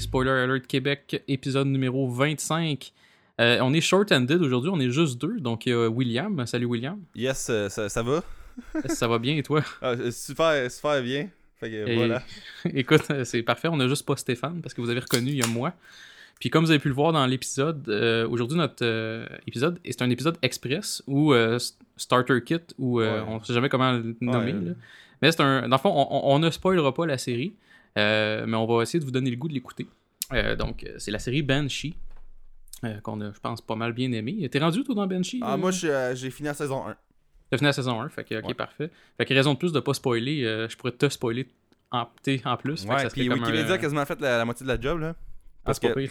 Spoiler Alert Québec, épisode numéro 25. Euh, on est short-handed aujourd'hui, on est juste deux. Donc, a William. Salut William. Yes, euh, ça, ça va? ça va bien et toi? Ah, super, super bien. Fait que, voilà. Écoute, c'est parfait. On a juste pas Stéphane parce que vous avez reconnu, il y a moi. Puis comme vous avez pu le voir dans l'épisode, euh, aujourd'hui notre euh, épisode, c'est un épisode express ou Starter Kit ou on sait jamais comment le nommer. Mais c'est un. Dans le fond, on, ne spoilera pas la série, mais on va essayer de vous donner le goût de l'écouter. donc, c'est la série Banshee. qu'on a, je pense, pas mal bien aimé. T'es rendu tout dans Banshee? Ah, moi, j'ai fini la saison 1. T'as fini la saison 1, fait que, ok, parfait. Fait que raison de plus de pas spoiler, je pourrais te spoiler en, en plus. Ouais, puis Wikipédia a quasiment fait la, moitié de la job, là. Ah, Parce que, tu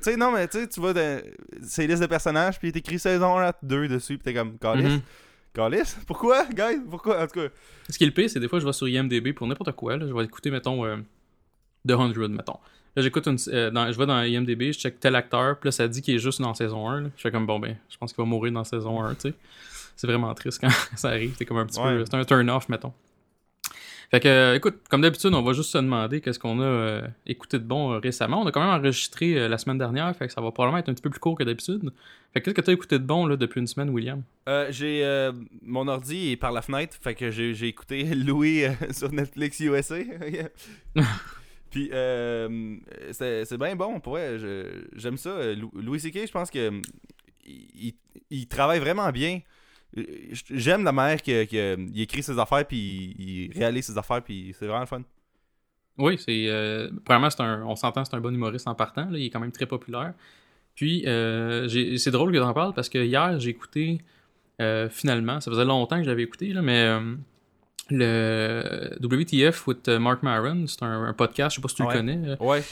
sais, non, mais tu sais, tu vois, c'est liste de personnages, puis écrit saison 1, 2 dessus, puis t'es comme, Calis. Calis? Pourquoi, guys? Pourquoi? En tout cas. Ce qui est le pire, c'est des fois, je vais sur IMDB pour n'importe quoi, là. Je vais écouter, mettons, euh, The 100, mettons. Là, j'écoute une. Euh, dans, je vais dans IMDB, je check tel acteur, puis là, ça dit qu'il est juste dans saison 1. Là. Je fais comme, bon, ben, je pense qu'il va mourir dans saison 1, tu sais. C'est vraiment triste quand ça arrive. C'est comme un petit peu. C'est un turn-off, mettons. Fait que, euh, écoute, comme d'habitude, on va juste se demander qu'est-ce qu'on a euh, écouté de bon euh, récemment. On a quand même enregistré la semaine dernière, fait que ça va probablement être un petit peu plus court que d'habitude. Fait que qu'est-ce que tu as écouté de bon là, depuis une semaine, William? J'ai mon ordi est par la fenêtre, fait que j'ai écouté Louis sur Netflix USA. Puis c'est bien bon, pour j'aime ça. Louis C.K., je pense que il travaille vraiment bien. J'aime la manière qu'il écrit ses affaires, puis il réalise ses affaires, puis c'est vraiment le fun. Oui, c'est. Euh, premièrement, un, on s'entend, c'est un bon humoriste en partant. Il est quand même très populaire. Puis, euh, c'est drôle que tu en parles parce que hier, j'ai écouté, euh, finalement, ça faisait longtemps que j'avais écouté, là, mais euh, le WTF with Mark Maron, c'est un, podcast, je sais pas si tu le connais. Ouais.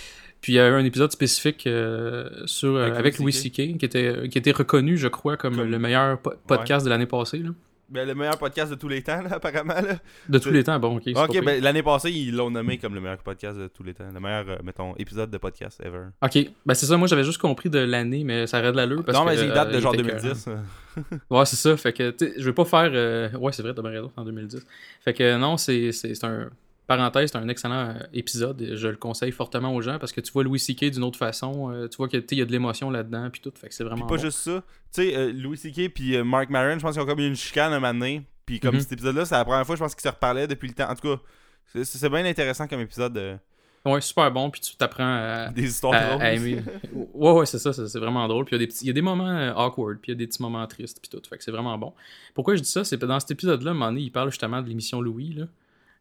Puis il y a eu un épisode spécifique euh, sur, avec, Louis C.K. qui était, qui était reconnu, je crois, comme, le meilleur podcast de l'année passée. Là. Ben, le meilleur podcast de tous les temps, là, apparemment. Là. De tous les temps, bon, ok. Ok, ben, l'année passée, ils l'ont nommé comme le meilleur podcast de tous les temps. Le meilleur, euh, mettons, épisode de podcast ever. Ok, ben c'est ça, moi j'avais juste compris de l'année, mais ça arrête de l'allure. non, mais il date de euh, genre 2010. ouais, c'est ça, fait que, je vais pas faire. Ouais, c'est vrai, t'as bien raison, en 2010. Fait que non, c'est un Parenthèse, c'est un excellent euh, épisode. Je le conseille fortement aux gens parce que tu vois Louis C.K. d'une autre façon. Euh, tu vois qu'il y a de l'émotion là-dedans. Puis tout. Fait que c'est vraiment. pas juste ça. Tu sais, euh, Louis C.K. puis Mark Maron, je pense qu'ils ont comme une chicane un moment donné. Puis comme mhm. cet épisode-là, c'est la première fois, je pense qu'ils se reparlaient depuis le temps. En tout cas, c'est bien intéressant comme épisode. Ouais, super bon. Puis tu t'apprends à. Des histoires drôles. ouais, ouais, c'est ça. C'est vraiment drôle. Puis il y, a des il y a des moments awkward. Puis il y a des petits moments tristes. Puis tout. Fait que c'est vraiment bon. Pourquoi je dis ça? C'est que dans cet épisode-là, donné, il parle justement de l'émission Louis. Là.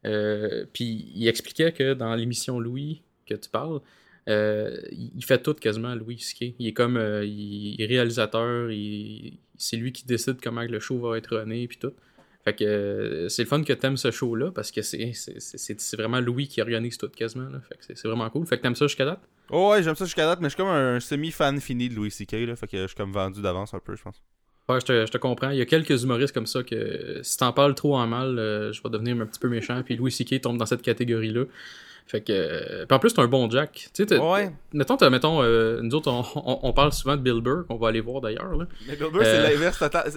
Euh, puis il expliquait que dans l'émission Louis que tu parles, euh, il fait tout quasiment Louis Ski. Il est comme euh, il, est réalisateur, c'est lui qui décide comment le show va être runné puis tout. Fait que c'est le fun que t'aimes ce show-là parce que c'est, vraiment Louis qui organise tout quasiment. Fait que c'est, vraiment cool. Fait que t'aimes ça jusqu'à date? Oh ouais, j'aime ça jusqu'à date, mais je suis comme un semi-fan fini de Louis C.K. Là, fait que je suis comme vendu d'avance un peu, je pense. Ouais, je te, je te, comprends. Il y a quelques humoristes comme ça que si t'en parles trop en mal, euh, je vais devenir un petit peu méchant. Puis Louis C.K. tombe dans cette catégorie-là. Fait que. Euh, puis en plus, t'es un bon Jack. Tu sais, ouais. Mettons, mettons euh, nous autres, on, on, parle souvent de Bill Burr, qu'on va aller voir d'ailleurs. Mais Bill Burr, c'est l'inverse total.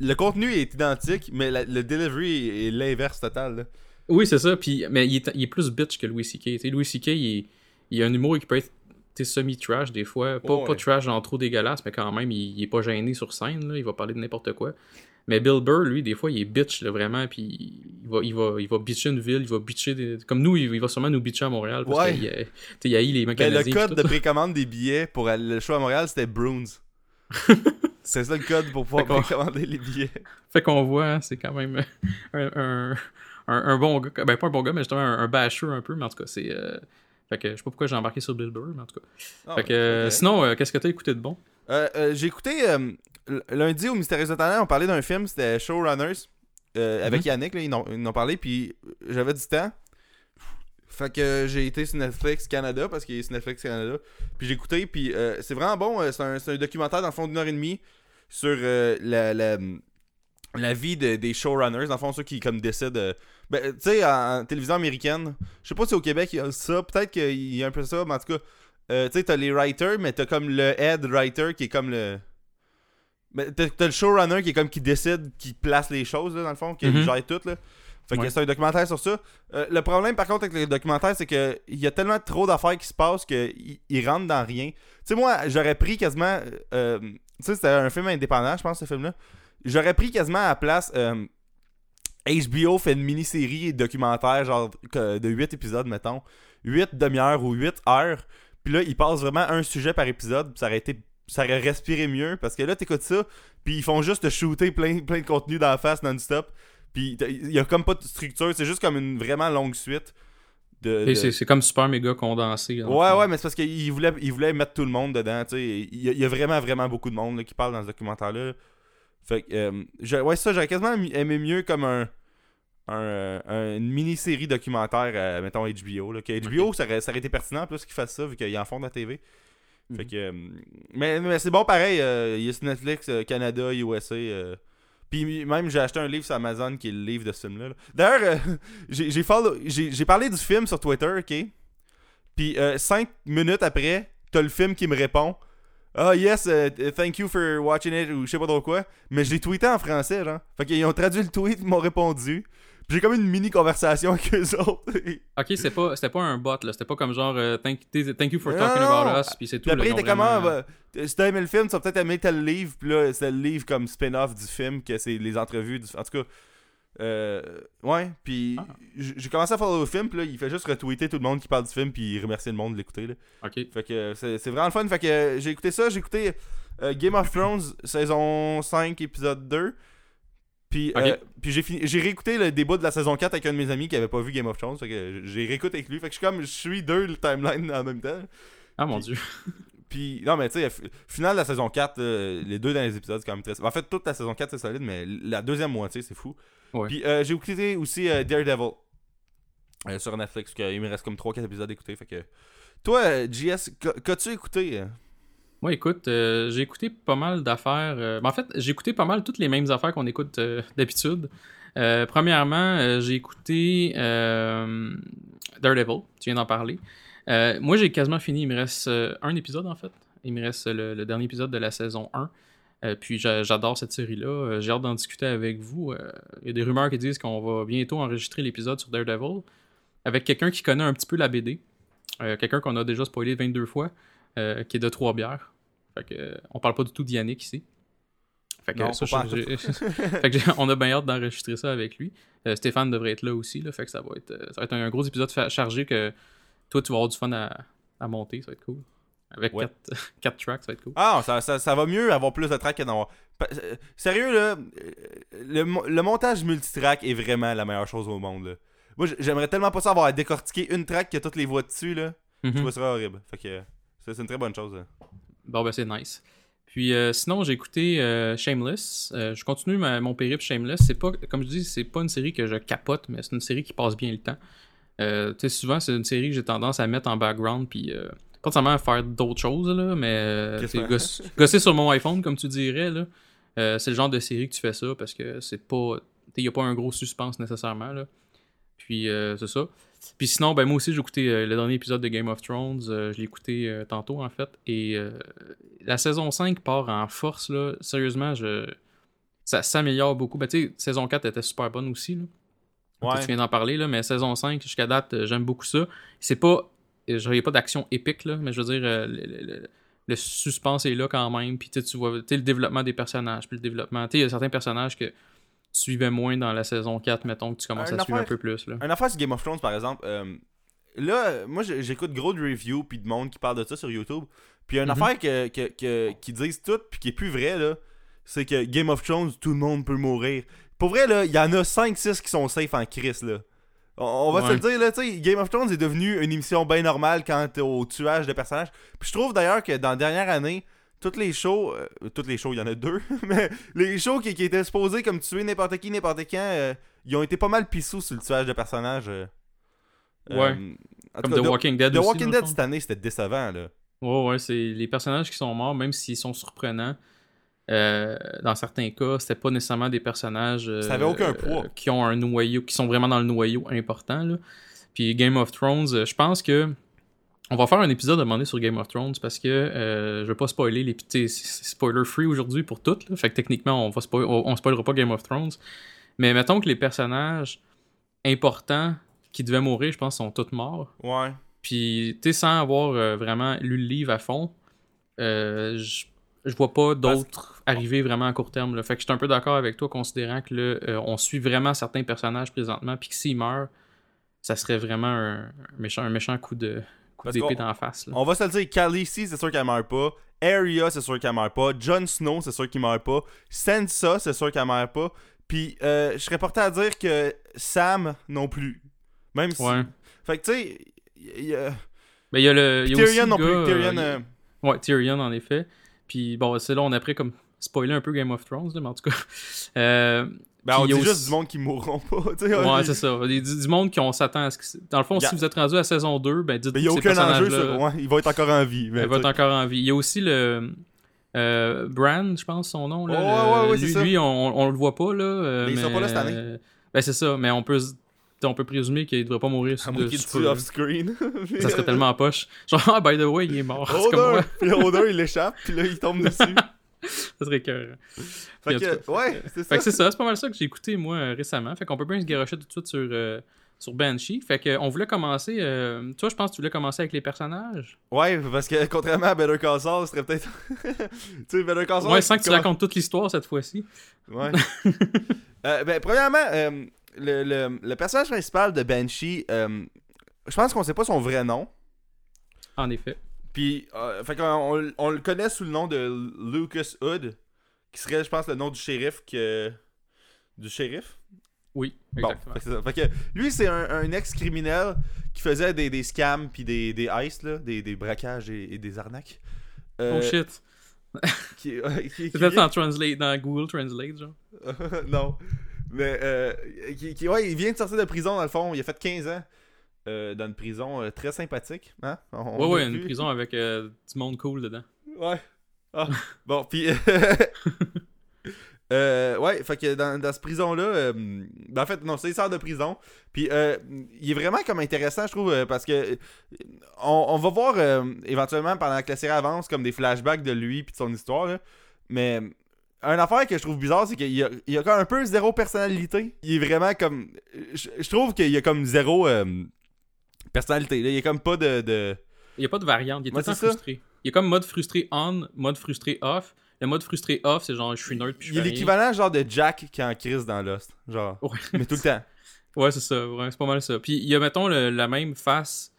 Le contenu est identique, mais le delivery est l'inverse total. Là. Oui, c'est ça. Puis, mais il est, il est plus bitch que Louis C.K. Louis C.K., il, il a un humour qui peut être semi-trash des fois. Pas, pas trash genre trop dégueulasse, mais quand même, il, est pas gêné sur scène. Là, il va parler de n'importe quoi. Mais Bill Burr, lui, des fois, il est bitch, là, vraiment. Puis il va, il, va, il va bitcher une ville, il va bitcher. Des... Comme nous, il, va sûrement nous bitcher à Montréal. Parce ouais. qu'il y a, les mecs ben, Le code de précommande des billets pour le show à Montréal, c'était Bruins. c'est ça le code pour pouvoir précommander les billets. Fait qu'on voit, hein, c'est quand même un, un, bon gars. Ben, pas un bon gars, mais justement un, basher un peu. Mais en tout cas, c'est. Euh, fait que je sais pas pourquoi j'ai embarqué sur Bill Burr, mais en tout cas. Ah, fait que, sinon, euh, qu'est-ce que t'as écouté de bon? Euh, euh, J'ai écouté lundi au Mystérieux Talent, on parlait d'un film, c'était Showrunners. avec mhm. Yannick, là, ils, en ont parlé, puis j'avais du temps. Fait que j'ai été sur Netflix Canada, parce qu'il est sur Netflix Canada. Puis j'ai écouté, puis c'est vraiment bon. C'est un, un, documentaire dans le fond d'une heure et demie sur la, la, la, vie des showrunners, dans le fond, ceux qui comme décident ben, tu sais, en, télévision américaine, je sais pas si au Québec il y a ça, peut-être qu'il y a un peu ça, mais en tout cas, euh, tu sais, t'as les writers, mais t'as comme le head writer qui est comme le. Mais t'as, le showrunner qui est comme qui décide, qui place les choses, là, dans le fond, qui mm gère tout, là. Fait que Ouais. c'est un documentaire sur ça. Euh, le problème, par contre, avec le documentaire, c'est que il y a tellement trop d'affaires qui se passent qu'ils ils rentrent dans rien. Tu sais, moi, j'aurais pris quasiment. euh, tu sais, c'était un film indépendant, je pense, ce film-là. J'aurais pris quasiment à la place. euh, HBO fait une mini-série documentaire, genre de 8 épisodes, mettons. 8 demi-heures ou 8 heures. Puis là, ils passent vraiment un sujet par épisode. ça aurait été. Ça aurait respiré mieux. Parce que là, t'écoutes ça. Puis ils font juste te shooter plein, plein de contenu dans la face non-stop. Puis il y a comme pas de structure. C'est juste comme une vraiment longue suite. De, c'est- c'est comme super méga condensé. Ouais, ouais, mais c'est parce qu'ils voulaient, ils voulaient mettre tout le monde dedans. Il y, il y a vraiment, vraiment beaucoup de monde là, qui parle dans ce documentaire-là. Fait que, euh, je- ouais, ça, j'aurais quasiment aimé mieux comme un, un, euh, un- une mini-série documentaire, euh, mettons HBO. Là, que HBO, ça, aurait, ça aurait été pertinent plus qu'ils fassent ça, vu qu'ils en font de la TV. Fait Mhm. que, euh, mais mais c'est bon pareil, il y a Netflix, Canada, USA. puis même, j'ai acheté un livre sur Amazon qui est le livre de ce film-là. là. D'ailleurs, euh, j'ai parlé du film sur Twitter, ok? Puis 5 minutes après, t'as le film qui me répond. Ah yes, euh, thank you for watching it, ou je sais pas trop quoi. Mais je l'ai tweeté en français, genre. Fait qu'ils ont traduit le tweet, ils m'ont répondu. Puis j'ai comme une mini conversation avec eux autres. Ok, c'était pas, c'était pas un bot, là. C'était pas comme genre euh, thank, thank you for talking non, about non. us, puis c'est tout. Après, il était comment vraiment- bah, Si t'as aimé le film, tu vas peut-être aimer tel livre. Puis là, c'est le livre comme spin-off du film, que c'est les entrevues. Du... En tout cas, euh, ouais. Puis Ah. j'ai commencé à follow le film. Puis là, il fait juste retweeter tout le monde qui parle du film. Puis il remercie le monde de l'écouter. là. Ok. Fait que c'est vraiment le fun. Fait que euh, j'ai écouté ça. J'ai écouté euh, Game of Thrones, saison 5, épisode 2. Puis, euh, puis j'ai fini- j'ai réécouté le débat de la saison 4 avec un de mes amis qui avait pas vu Game of Thrones. Fait que j'ai réécouté avec lui. Fait que je suis comme, je suis deux le timeline en même temps. Ah mon dieu. Puis, non, mais tu sais, f- final de la saison 4, euh, les deux derniers épisodes, c'est quand même très. En fait, toute la saison 4, c'est solide, mais la deuxième moitié, c'est fou. Ouais. Puis, euh, j'ai écouté aussi euh, Daredevil euh, sur Netflix, parce qu'il me reste comme 3-4 épisodes à écouter. Fait que. Toi, JS, qu'a- qu'as-tu écouté? Moi, écoute, euh, j'ai écouté pas mal d'affaires. euh, ben, en fait, j'ai écouté pas mal toutes les mêmes affaires qu'on écoute euh, d'habitude. Premièrement, j'ai écouté Daredevil, tu viens d'en parler. Moi, j'ai quasiment fini. Il me reste un épisode, en fait. Il me reste le, le dernier épisode de la saison 1. Euh, puis j'a- j'adore cette série-là. Euh, j'ai hâte d'en discuter avec vous. Euh, Il y a des rumeurs qui disent qu'on va bientôt enregistrer l'épisode sur Daredevil avec quelqu'un qui connaît un petit peu la BD. Quelqu'un qu'on a déjà spoilé 22 fois, qui est de Trois-Bières. Fait que, on parle pas du tout d'Yannick ici. Fait que, Non, ça, fait que on a bien hâte d'enregistrer ça avec lui. Euh, Stéphane devrait être là aussi, là, fait que ça va être, ça va être un gros épisode chargé que toi tu vas avoir du fun à, à monter, ça va être cool. Avec Ouais. 4 tracks, ça va être cool. Ah, ça, ça, ça va mieux avoir plus de tracks que euh, Sérieux, là, euh, le, le montage multitrack est vraiment la meilleure chose au monde. Là. Moi, j'aimerais tellement pas ça avoir à décortiquer une track qui a toutes les voix dessus. là. Je Mhm. trouve ça horrible. Fait que c'est une très bonne chose. là. Bon, ben c'est nice. Puis euh, sinon, j'ai écouté euh, Shameless. Euh, je continue ma- mon périple Shameless. C'est pas, comme je dis, c'est pas une série que je capote, mais c'est une série qui passe bien le temps. Tu sais, souvent, c'est une série que j'ai tendance à mettre en background, puis pas nécessairement à faire d'autres choses, là, mais euh, goss- gosser sur mon iPhone, comme tu dirais, là. Euh, c'est le genre de série que tu fais ça parce que c'est pas. Il n'y a pas un gros suspense nécessairement, là. Puis euh, c'est ça. Puis sinon, ben moi aussi, j'ai écouté euh, le dernier épisode de Game of Thrones. Je l'ai écouté tantôt, en fait. Et la saison 5 part en force, là. Sérieusement, je... ça s'améliore beaucoup. Ben, tu sais, saison 4 était super bonne aussi, là. Ouais. Tu viens d'en parler, là, mais saison 5, jusqu'à date, j'aime beaucoup ça. C'est pas. Je n'y a pas d'action épique, là, mais je veux dire, euh, le, le- le- le suspense est là quand même. Puis tu vois le développement des personnages. Puis le développement. Tu sais, il y a certains personnages que tu suivais moins dans la saison 4, mettons, que tu commences Un à suivre un peu plus. Là. Un affaire sur Game of Thrones, par exemple. euh, là, euh, moi, j'écoute gros de reviews puis de monde qui parle de ça sur YouTube. Puis une Mhm. affaire que, que, que- qui disent tout puis qui est plus vrai, là, c'est que Game of Thrones, tout le monde peut mourir. Pour vrai, là, il y en a 5-6 qui sont safe en crise, là. On, va se Ouais. le dire, là, tu sais, Game of Thrones est devenu une émission bien normale quant au tuage de personnages. Puis je trouve d'ailleurs que dans la dernière année, toutes les shows, euh, toutes les shows, il y en a deux, mais les shows qui, qui étaient supposés comme tuer n'importe qui, n'importe quand, euh, ils ont été pas mal pissous sur le tuage de personnages. euh. Ouais. Euh, tout Comme cas, The Walking Dead The aussi, Walking Dead cette année, c'était décevant, là. Ouais, ouais, c'est les personnages qui sont morts, même s'ils sont surprenants. Euh, dans certains cas, c'était pas nécessairement des personnages euh, Ça avait aucun poids. euh, qui ont un noyau, qui sont vraiment dans le noyau important. Là. Puis Game of Thrones, euh, je pense que on va faire un épisode à un moment donné sur Game of Thrones parce que je veux pas spoiler les petits spoiler free aujourd'hui pour toutes. là. Fait que techniquement, on va spoil, on, on spoilera pas Game of Thrones. Mais mettons que les personnages importants qui devaient mourir, je pense, sont tous morts. Ouais. Puis, tu sais, sans avoir vraiment lu le livre à fond, je je vois pas d'autres arriver vraiment à court terme. Là. Fait que je suis un peu d'accord avec toi, considérant que là, euh, on suit vraiment certains personnages présentement, puis que s'ils meurent, ça serait vraiment un, méchant, un méchant coup de coup d'épée dans la face. là. On va se le dire, Khaleesi, c'est sûr qu'elle meurt pas. Arya, c'est sûr qu'elle meurt pas. Jon Snow, c'est sûr qu'il meurt pas. Sansa, c'est sûr qu'elle meurt pas. Puis, euh, je serais porté à dire que Sam non plus. Même si. Ouais. Fait que, tu sais, il y a- Mais il y a le. il y a aussi Tyrion le non gars, plus. euh, Tyrion. il- euh, Ouais, Tyrion, en effet. Puis bon, c'est là, on a pris comme spoiler un peu Game of Thrones, là, mais en tout cas. Euh, Ben, on il y dit a juste du monde qui mourront pas. ouais, c'est ça. Il du, du monde qui on s'attend à ce que. Dans le fond, si vous êtes rendu à saison 2, ben dites Mais il y a aucun enjeu personnages-là, sur. Ouais, il va être encore en vie. mais Elle va être encore en vie. Il y a aussi le. Euh, Bran, je pense son nom. Là, Ouais, le- ouais, ouais, lui, on, on le voit pas. Là, euh, Mais il sera pas là cette année. Ben, c'est ça, mais on peut, on peut présumer qu'il devrait pas mourir qu'il sous tue off-screen. Ça serait tellement en poche. Genre, ah, by the way, il est mort. Puis il l'échappe, puis là, il tombe dessus. Ça serait cœur. Fait que, ouais, c'est Fait ça. que c'est ça, c'est pas mal ça que j'ai écouté moi euh, récemment. Fait qu'on peut bien se garocher tout de suite sur, euh, sur Banshee. Fait que on voulait commencer. euh, toi, je pense que tu voulais commencer avec les personnages. Ouais, parce que contrairement à Better Call Saul, ce serait peut-être. tu sais, Better Call Saul. Ouais, sans que tu racontes toute l'histoire cette fois-ci. Ouais. Euh, ben, premièrement, euh, le, le, le personnage principal de Banshee, euh, je pense qu'on sait pas son vrai nom. En effet. Puis, euh, fait on, on le connaît sous le nom de Lucas Hood, qui serait, je pense, le nom du shérif que. Du shérif? Oui, Bon, exactement. fait que c'est ça. Fait que lui, c'est un, un ex-criminel qui faisait des, des scams puis des, des heists, là, des, des braquages et, et des arnaques. Euh, oh shit. qui- qui- peut-être en translate, dans Google Translate, genre. non. Mais, euh, qui, qui- ouais, il vient de sortir de prison, dans le fond. Il a fait 15 ans euh, dans une prison euh, très sympathique. Hein? On- Ouais, ouais, une prison avec euh, du monde cool dedans. Ouais. Ah. bon, puis. ouais, fait que dans, dans cette prison-là. ben, en fait, non, c'est il sort de prison. Puis, euh, il est vraiment comme intéressant, je trouve, parce que. On, on va voir éventuellement pendant que la série avance comme des flashbacks de lui puis de son histoire, là. Mais. Un affaire que je trouve bizarre, c'est qu'il y a, il a comme un peu zéro personnalité. Il est vraiment comme. Je, je trouve qu'il y a comme zéro euh, personnalité. Là. Il y a comme pas de- de... Il n'y a pas de variante, il est tout ça. frustré. Il y a comme mode frustré on, mode frustré off. Le mode frustré off, c'est genre je suis neutre puis je Il est l'équivalent genre de Jack qui est en crise dans Lost. Genre. Ouais. Mais tout le temps. Ouais, c'est ça, ouais, c'est pas mal ça. Puis il y a, mettons, le- la même face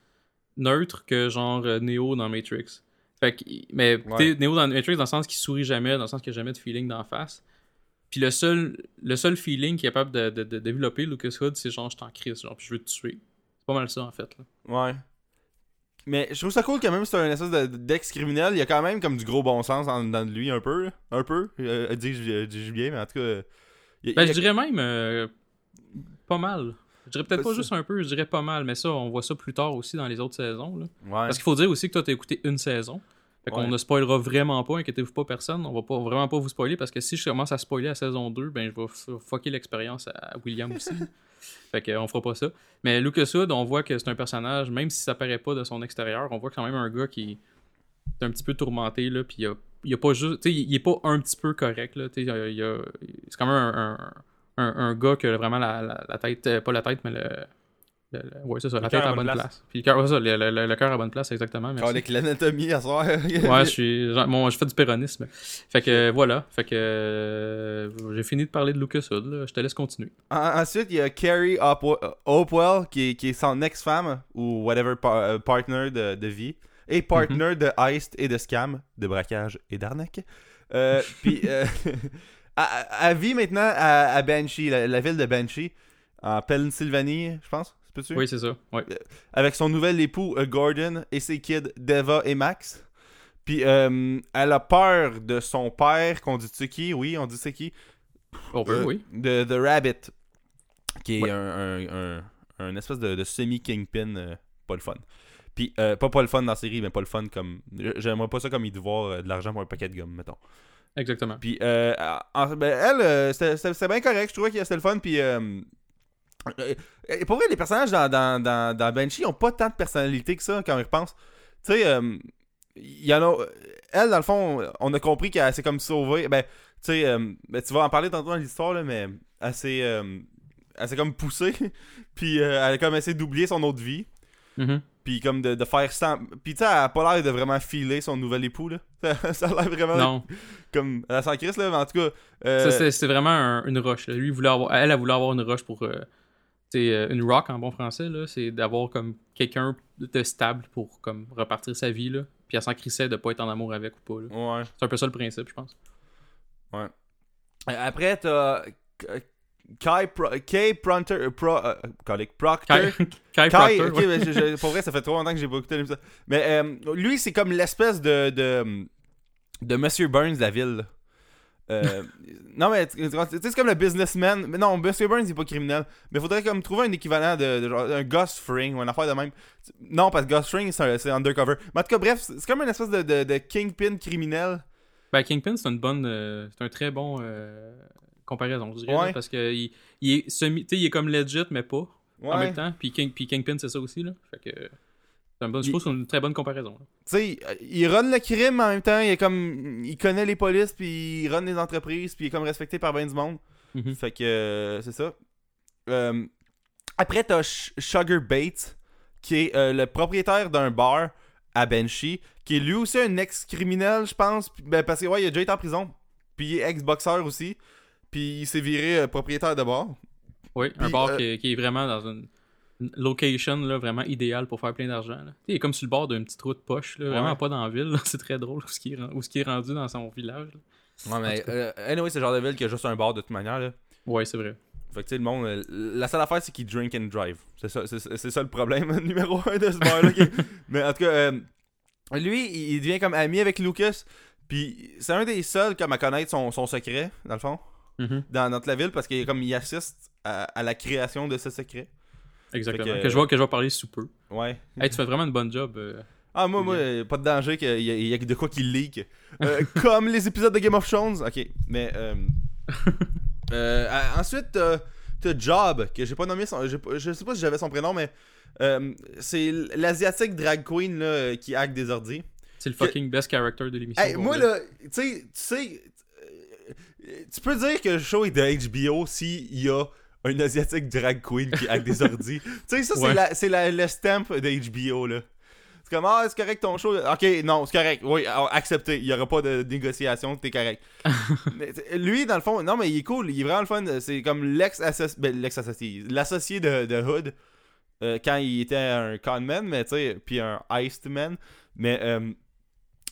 neutre que genre euh, Neo dans Matrix. Fait que, mais Ouais. Neo dans Matrix, dans le sens qu'il sourit jamais, dans le sens qu'il n'y a jamais de feeling d'en face. Puis le seul, le seul feeling qu'il est capable de, de- de développer, Lucas Hood, c'est genre je suis en crise, genre, puis je veux te tuer. C'est pas mal ça, en fait. Là. Ouais. Mais je trouve ça cool quand même, c'est un espèce de- d'ex-criminel. Il y a quand même comme du gros bon sens dans, dans lui, un peu. Un peu. Euh, dis-je dis-je bien, mais en tout cas. euh, il Ben, il je dirais même pas pas mal. Je dirais peut-être pas juste un peu, je dirais pas mal, mais ça, on voit ça plus tard aussi dans les autres saisons. Là. Ouais. Parce qu'il faut dire aussi que toi, t'as écouté une saison. Fait qu'on Ouais. ne spoilera vraiment pas, inquiétez-vous pas personne. On va pas, vraiment pas vous spoiler parce que si je commence à spoiler à saison 2, ben je vais fucker l'expérience à William aussi. fait qu'on fera pas ça. Mais Lucas Hood, on voit que c'est un personnage, même si ça paraît pas de son extérieur, on voit quand même un gars qui est un petit peu tourmenté, là, puis il a, il a pas juste. Tu sais, il est pas un petit peu correct, là. Tu sais, il a- il a- c'est quand même un, un, un- un gars qui a vraiment la, la- la tête, euh, pas la tête, mais le. le- le- ouais, c'est ça, la tête à bonne place. place. Puis le cœur, ouais, ça, le, le- le- le cœur à bonne place, exactement. merci. Avec l'anatomie à soir. Ouais, je suis. genre, Bon, je fais du péronisme. Fait que euh, voilà. Fait que euh, j'ai fini de parler de Lucas Hood. là. Je te laisse continuer. En- Ensuite, il y a Carrie Hopewell, qui est, qui est son ex-femme, ou whatever, par- euh, partner de, de vie, et partner de heist et de scam, de braquage et d'arnaque. Euh, Puis, euh, elle elle vit maintenant à, à Banshee, la, la ville de Banshee, en Pennsylvanie, je pense. C'est? Oui, c'est ça. Ouais. avec son nouvel époux euh, Gordon et ses kids Deva et Max. Puis euh, elle a peur de son père, qu'on dit c'est qui? Oui, on dit c'est qui? On peut, Euh, oui. De The Rabbit, qui est Ouais. un, un, un- un espèce de, de semi-kingpin, euh, pas le fun. Puis, euh, pas pas le fun dans la série, mais pas le fun comme. J'aimerais pas ça comme il devoir euh, de l'argent pour un paquet de gomme, mettons. Exactement. Puis, euh, en- ben, elle, euh, c'était- bien correct. Je trouvais que c'était le fun. Puis, euh, euh, euh, pour vrai, les personnages dans, dans, dans, dans Banshee ont pas tant de personnalité que ça quand ils repensent. Tu sais, euh, il y en a. Elle, dans le fond, on a compris qu'elle s'est comme sauvée. Ben, tu sais, euh, ben, tu vas en parler tantôt dans l'histoire, là, mais elle s'est. euh, elle s'est comme poussée, puis elle a comme essayé d'oublier son autre vie. Mhm. Puis comme de, de faire sans. Puis tu sais, elle a pas l'air de vraiment filer son nouvel époux, là. Ça, a l'air vraiment. Non, Comme. Elle s'en crisse, là, mais en tout cas. euh, ça c'est- vraiment un- une rush. là. Lui, il voulait avoir, elle a voulu avoir une rush pour. euh, c'est euh, une rock en bon français, là. C'est d'avoir comme quelqu'un de stable pour comme repartir sa vie, là. Puis elle s'en crissait de pas être en amour avec ou pas, là. Ouais. C'est un peu ça le principe, je pense. Euh, Après, t'as. Kai Pro... Kay Pronter... euh, Pro... euh, Proctor. Kai, Kai Kai, Proctor, ok, ouais. mais je- je- pour vrai, ça fait trop longtemps que j'ai pas écouté l'épisode. Mais euh, lui, c'est comme l'espèce de, de. de Monsieur Burns de la ville. Euh, non, mais tu sais, c'est comme le businessman. Mais non, Monsieur Burns, il est pas criminel. Mais faudrait comme trouver un équivalent de, de genre un Ghost Fring ou une affaire de même. Non, parce que Ghost Fring, c'est un- c'est undercover. Mais en tout cas, bref, c'est c'est comme une espèce de, de, de kingpin criminel. Ben, Kingpin, c'est une bonne. euh, c'est un très bon euh, comparaison, je dirais. Ouais. là, parce que il, il est semi. Il est comme legit, mais pas. En même temps. Puis, King, puis Kingpin, c'est ça aussi, là. Fait que. un bon- je trouve que c'est une très bonne comparaison. tu sais, il run le crime mais en même temps, il est comme il connaît les polices puis il run les entreprises puis il est comme respecté par bien du monde. Mhm. Fait que euh, c'est ça. Euh, après t'as Sugar Bates qui est euh, le propriétaire d'un bar à Benchy qui est lui aussi un ex-criminel, je pense, ben, parce que ouais, il a déjà été en prison. Puis il est ex-boxeur aussi. Puis il s'est viré euh, propriétaire de bar. Oui, un bar euh, qui, est, qui est vraiment dans une, une location là, vraiment idéale pour faire plein d'argent. là. Il est comme sur le bord d'une petite route poche, là, vraiment pas dans la ville. là. C'est très drôle où ce qui est, ren- où ce qui est rendu dans son village. là. Ouais, mais euh, anyway, c'est le genre de ville qui a juste un bar de toute manière. Là. Ouais, c'est vrai. Fait que tu sais, le monde, euh, la seule affaire, c'est qu'il drink and drive. C'est ça, c'est, c'est ça le problème numéro un de ce bar-là. Mais en tout cas, euh, lui, il il devient comme ami avec Lucas. Puis c'est un des seuls comme à connaître son, son secret, dans le fond, Mhm. dans notre la ville, parce qu'il comme il assiste à, à la création de ce secret. Exactement. Que- que... je vois que je vais parler sous peu. Ouais. Hey, tu fais vraiment une bonne job. euh. Ah, moi, moi, pas de danger qu'il y, y a de quoi qui leak. Euh, comme les épisodes de Game of Thrones. Ok, mais. Euh, ensuite, t'as Job, que j'ai pas nommé son. Je sais pas si j'avais son prénom, mais. c'est l'asiatique drag queen là, qui hack des ordi. C'est le fucking best character de l'émission. Hey, moi là, tu sais, tu peux dire que le show est de HBO s'il y a un asiatique drag queen qui hack des ordis. Tu sais, ça, c'est Ouais. la, c'est la, le stamp de HBO, là. C'est comme, ah, c'est correct ton show. Ok, non, c'est correct. Oui, ah, accepté. Il y aura pas de négociation, t'es correct. Mais, lui, dans le fond, non, mais il est cool. Il est vraiment le fun. C'est comme l'ex-associé, ben, l'ex-associé, l'associé de, de Hood euh, quand il était un conman, mais tu sais, puis un heist man. Mais, euh,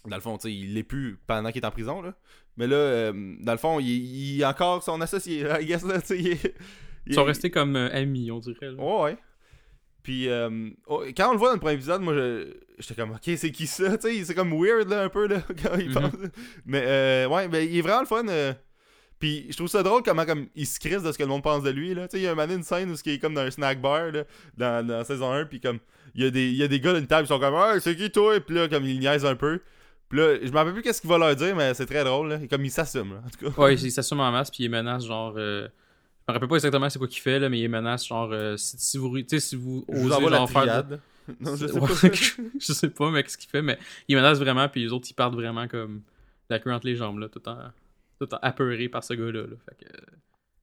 dans le fond, tu sais, il l'est plus pendant qu'il est en prison, là. Mais là, euh, dans le fond, il, il est encore son associé, I guess, là, il est- il Ils sont est- restés comme euh, amis, on dirait. là. Ouais, ouais. Puis, euh, oh, quand on le voit dans le premier épisode, moi, je- j'étais comme, ok, c'est qui ça? Tu sais, c'est comme weird, là, un peu, là, quand il Mhm. pense. Mais, euh, ouais, mais il est vraiment le fun. Puis, je trouve ça drôle comment comme, il se crisse de ce que le monde pense de lui, là. Il y a un moment, une scène où il est comme dans un snack bar, là, dans, dans saison 1, puis comme, il y, a des, il y a des gars à une table, ils sont comme, ah, c'est qui toi? Puis là, comme, ils niaisent un peu. Puis là, je me rappelle plus qu'est-ce qu'il va leur dire, mais c'est très drôle, là. Comme, il s'assume, là, en tout cas. Ouais, il s'assume en masse, puis il menace genre. euh, Je me rappelle pas exactement c'est quoi qu'il fait, là, mais il menace genre. euh, si, si vous, si vous vous osez la genre faire. de-. Non, je sais pas. je sais pas, mais qu'est-ce qu'il fait, mais il menace vraiment, puis les autres, ils partent vraiment comme la queue entre les jambes, là, tout en, tout en apeuré par ce gars-là. là. Fait que.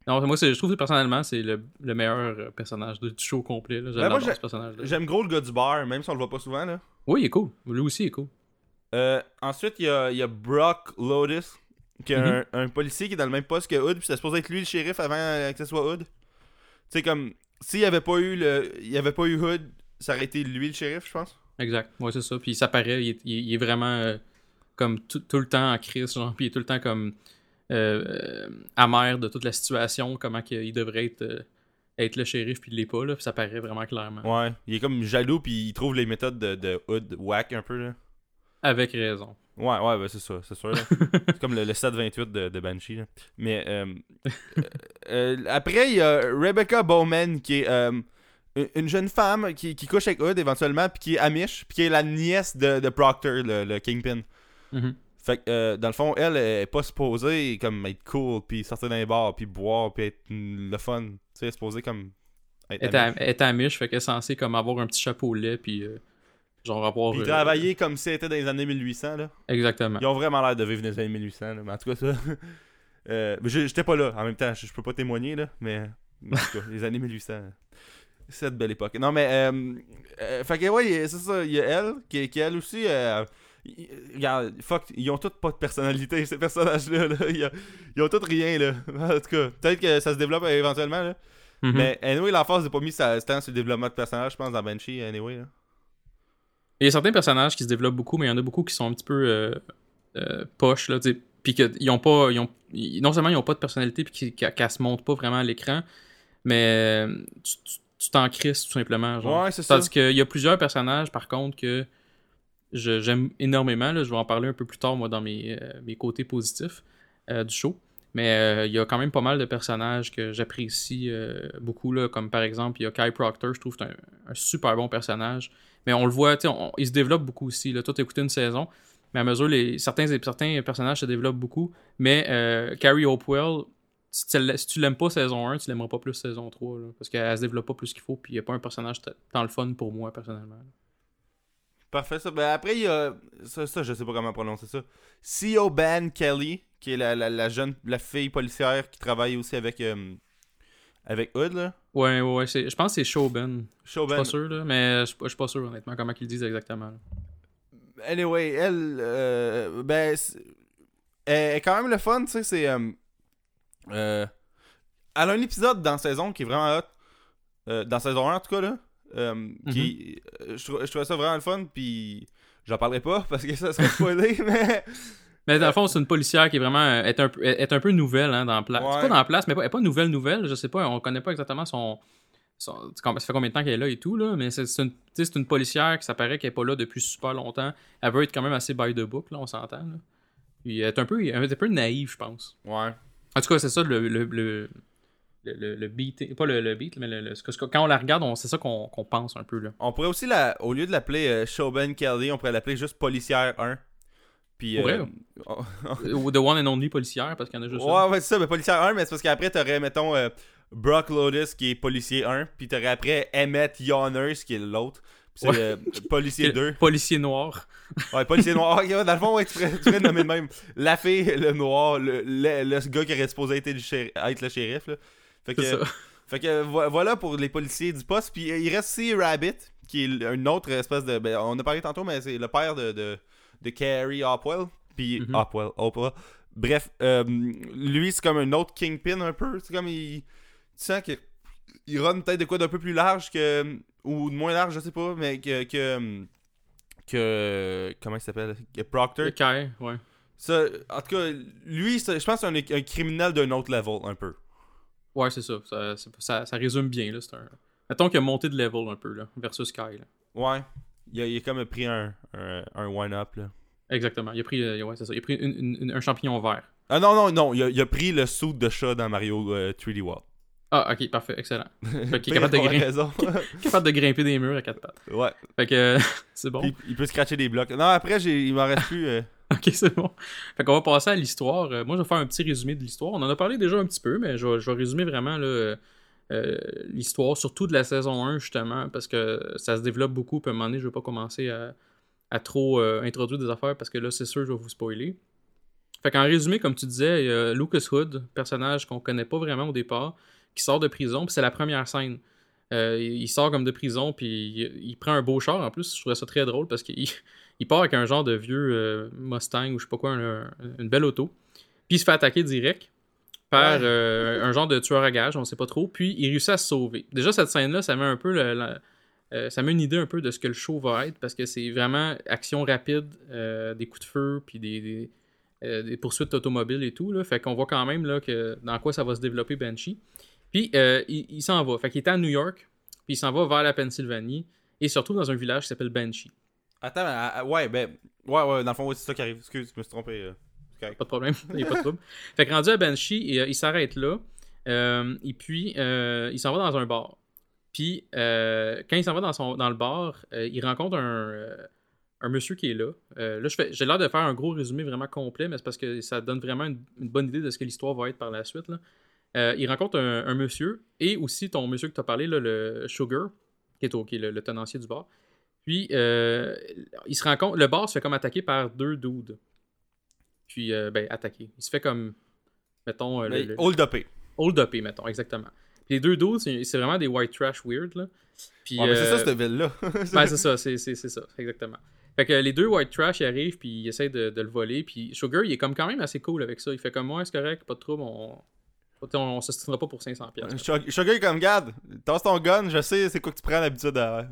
Non, moi, je trouve que personnellement, c'est le, le meilleur euh, personnage du show complet. Là. Ben, ce. J'aime gros le gars du bar, même si on le voit pas souvent, là. Oui, il est cool. Lui aussi, il est cool. Euh, ensuite, il y a, il y a Brock Lotus, qui est Mhm. un, un policier qui est dans le même poste que Hood, puis c'est supposé être lui le shérif avant euh, que ce soit Hood. Tu sais, comme, s'il n'y avait pas eu le, il avait pas eu Hood, ça aurait été lui le shérif, je pense. Exact. Ouais, c'est ça. Puis ça paraît, il est, il est- vraiment euh, comme tout, tout le temps en crise, genre, puis il est tout le temps comme euh, amer de toute la situation, comment qu'il il devrait être, être le shérif, puis il l'est pas, là, puis ça paraît vraiment clairement. Ouais. Il est comme jaloux, puis il trouve les méthodes de, de Hood whack un peu, là. Avec raison. Ouais, ouais, ben c'est ça, c'est sûr. c'est comme le, le 728 de, de Banshee. là. Mais euh, euh, euh, après, il y a Rebecca Bowman, qui est euh, une- une jeune femme qui, qui couche avec Hood éventuellement, puis qui est Amish, puis qui est la nièce de, de Proctor, le, le Kingpin. Mhm. Fait que, dans le fond, elle elle est pas supposée comme être cool, puis sortir d'un bar, puis boire, puis être le fun. Tu sais, elle est supposée comme être est Amish. est à Miche, fait qu'elle est censée comme avoir un petit chapeau au lait, puis genre avoir. Puis euh, travailler comme si elle était dans les années 1800, là. Exactement. Ils ont vraiment l'air de vivre dans les années 1800, là. Mais en tout cas, ça... euh, J'étais pas là, en même temps, je, je peux pas témoigner, là. Mais En tout cas, les années 1800. Cette belle époque. Non, mais. Euh, euh, fait que, ouais, c'est ça. Il y a elle, qui, qui elle aussi. Euh, regarde, fuck, ils ont tous pas de personnalité, ces personnages-là. là. Ils, ils ont tous rien, là. En tout cas, peut-être que ça se développe euh, éventuellement, là. Mhm. Mais, anyway, l'enfance n'a pas mis sa temps sur le développement de personnage, je pense, dans Banshee, anyway, là. Il y a certains personnages qui se développent beaucoup, mais il y en a beaucoup qui sont un petit peu euh, euh, poches, là. Puis qu'ils ont pas. Ils ont, ils- non seulement ils ont pas de personnalité, puis qu'ils qu'elles se montrent pas vraiment à l'écran, mais tu t'en crisses tout simplement. Genre. Ouais, c'est ça. Tandis qu'il y a plusieurs personnages, par contre, que j'aime énormément. Là, je vais en parler un peu plus tard, moi, dans mes, euh, mes côtés positifs du show. Mais euh, il y a quand même pas mal de personnages que j'apprécie euh, beaucoup, là, comme par exemple, il y a Kai Proctor, je trouve que c'est un, un super bon personnage. Mais on le voit, on- il se développe beaucoup aussi. Là. Toi, t'as écouté une saison, mais à mesure, les, certains, certains personnages se développent beaucoup. Mais euh, Carrie Hopewell, si tu, l'aimes- pas saison 1, tu l'aimeras pas plus saison 3. là, parce qu'elle se développe pas plus qu'il faut, puis il n'y a pas un personnage tant le fun pour moi, personnellement. Parfait, ça. Ben après, il y a. Ça, ça, je sais pas comment prononcer ça. C.O. Ban Kelly, qui est la, la, la jeune. La fille policière qui travaille aussi avec. euh, avec Hood, là. Ouais, ouais, ouais. Je pense que c'est Showben. Je suis pas sûr, là, mais je suis pas- je suis pas sûr, honnêtement, comment ils le disent exactement. là. Anyway, elle. euh, ben. c'est- Elle est quand même le fun, tu sais. C'est. euh, euh, elle a un épisode dans la saison qui est vraiment hot. Euh, dans saison 1, en tout cas, là. Euh, qui, euh, je, trou- je trouvais ça vraiment le fun, puis. J'en parlerai pas parce que ça serait spoilé, mais. Mais dans le fond, c'est une policière qui est vraiment euh, est un, peu- est un peu nouvelle hein, dans la place. Ouais. C'est pas dans la place, mais pas, elle est pas nouvelle nouvelle. Je sais pas, on connaît pas exactement son. son- ça fait combien de temps qu'elle est là et tout, là, mais c'est une, une policière qui ça paraît qu'elle est pas là depuis super longtemps. Elle veut être quand même assez by the book, là, on s'entend. Puis elle est un peu, elle est un peu naïve, je pense. Ouais. En tout cas, c'est ça le, le, le, le, le- le beat. Pas le, le beat, mais le, quand on la regarde, c'est ça qu'on qu'on pense un peu. là. On pourrait aussi, la, au lieu de l'appeler euh, Kelly, on pourrait l'appeler juste Policière 1. Puis. Euh, on- Ou The One and Only policière, parce qu'il y en a juste ouais, ouais, c'est ça, mais Policière 1, mais c'est parce qu'après, t'aurais, mettons, euh, Brock Lotus qui est Policier 1, puis t'aurais après Emmett Yonners qui est l'autre. Puis c'est Ouais. euh, Policier 2. Policier noir. Ouais, Policier Noir. Dans le fond, ouais, tu pourrais, nommer de même. La fille, le noir, le, le, le gars qui aurait supposé être le, shérif, être le shérif. Là. Fait que, fait que vo- voilà pour les policiers du poste. Puis il reste aussi Rabbit, qui est une autre espèce de. Ben, on a parlé tantôt, mais c'est le père de, de, de Carrie Hopwell. Puis Mhm. Hopwell, Hopwell. Bref, euh, lui, c'est comme un autre Kingpin un peu. C'est comme il. Tu sens qu'il il run peut-être de quoi d'un peu plus large que. Ou de moins large, je sais pas, mais que. que que comment il s'appelle? Que Proctor Kai, ouais. ça, en tout cas lui je pense que c'est un, un criminel d'un autre level un peu Ouais, c'est ça. Ça, ça. ça résume bien. Là. C'est un... Mettons qu'il a monté de level un peu, là, versus Kai. Là. ouais il a, il a comme pris un, un, un one-up là Exactement. Il a pris, euh, ouais, ça. Il a pris une- une- une- un champignon vert. ah non non non il a, il a pris le suit de chat dans Mario euh, 3D World Ah, ok, parfait, excellent. Fait qu'il est capable de, grim- comparaison. capable de grimper des murs à quatre pattes. ouais Fait que euh, c'est bon. Puis il peut scratcher des blocs non après j'ai, il m'en reste plus euh, Ok, c'est bon. Fait qu'on va passer à l'histoire. Euh, moi, je vais faire un petit résumé de l'histoire. On en a parlé déjà un petit peu, mais je vais, résumer vraiment euh, euh, l'histoire, surtout de la saison 1, justement, parce que ça se développe beaucoup. Puis à un moment donné, je vais pas commencer à, trop introduire des affaires, parce que là, c'est sûr, je vais vous spoiler. Fait qu'en résumé, comme tu disais, il y a Lucas Hood, personnage qu'on connaît pas vraiment au départ, qui sort de prison, puis c'est la première scène. Il il sort comme de prison, puis il, il prend un beau char en plus. Je trouvais ça très drôle parce qu'il il part avec un genre de vieux euh, Mustang ou je sais pas quoi, un- un- une belle auto. Puis il se fait attaquer direct par Ouais. euh, un genre de tueur à gage, on sait pas trop. Puis il réussit à se sauver. Déjà, cette scène-là, ça met un peu le- la- euh, ça met une idée un peu de ce que le show va être parce que c'est vraiment action rapide, des coups de feu, puis des, des, des poursuites automobiles et tout. Là. Fait qu'on voit quand même là, que dans quoi ça va se développer Banshee. Puis il, il s'en va. Fait qu'il est à New York, puis il s'en va vers la Pennsylvanie et surtout dans un village qui s'appelle Banshee. Attends mais, ah, ouais ben ouais ouais dans le fond ouais, c'est ça qui arrive excuse je me suis trompé euh. Pas de problème, il n'y a pas de trouble. Fait que rendu à Banshee, il, il s'arrête là. euh, et puis, euh, il s'en va dans un bar. Puis, euh, quand il s'en va dans, son, dans le bar, euh, il rencontre un, euh, un monsieur qui est là. Euh, là, je fais- j'ai l'air de faire un gros résumé vraiment complet, mais c'est parce que ça donne vraiment une, une bonne idée de ce que l'histoire va être par la suite. là. Euh, il rencontre un, un monsieur et aussi ton monsieur que tu as parlé, là, le Sugar, qui est, au- qui est le, le tenancier du bar. Puis, euh, il se rend compte, le bar se fait comme attaqué par deux dudes. Puis, euh, ben, attaqué. Il se fait comme, mettons, euh, le- le, hold upé hold upé, mettons, exactement. Puis Les deux dudes, c'est vraiment des white trash weird, là. Puis, Ouais, c'est ça, cette ville-là. ben, c'est ça, c'est c'est- c'est ça, exactement. Fait que les deux white trash, ils arrivent, puis ils essayent de, de le voler, puis Sugar, il est comme quand même assez cool avec ça. Il fait comme, ouais, c'est correct, pas de trouble, on, on, s'ostinera pas pour 500$. piastres. Shug- Sugar comme, garde, tasse ton gun, je sais c'est quoi que tu prends l'habitude à.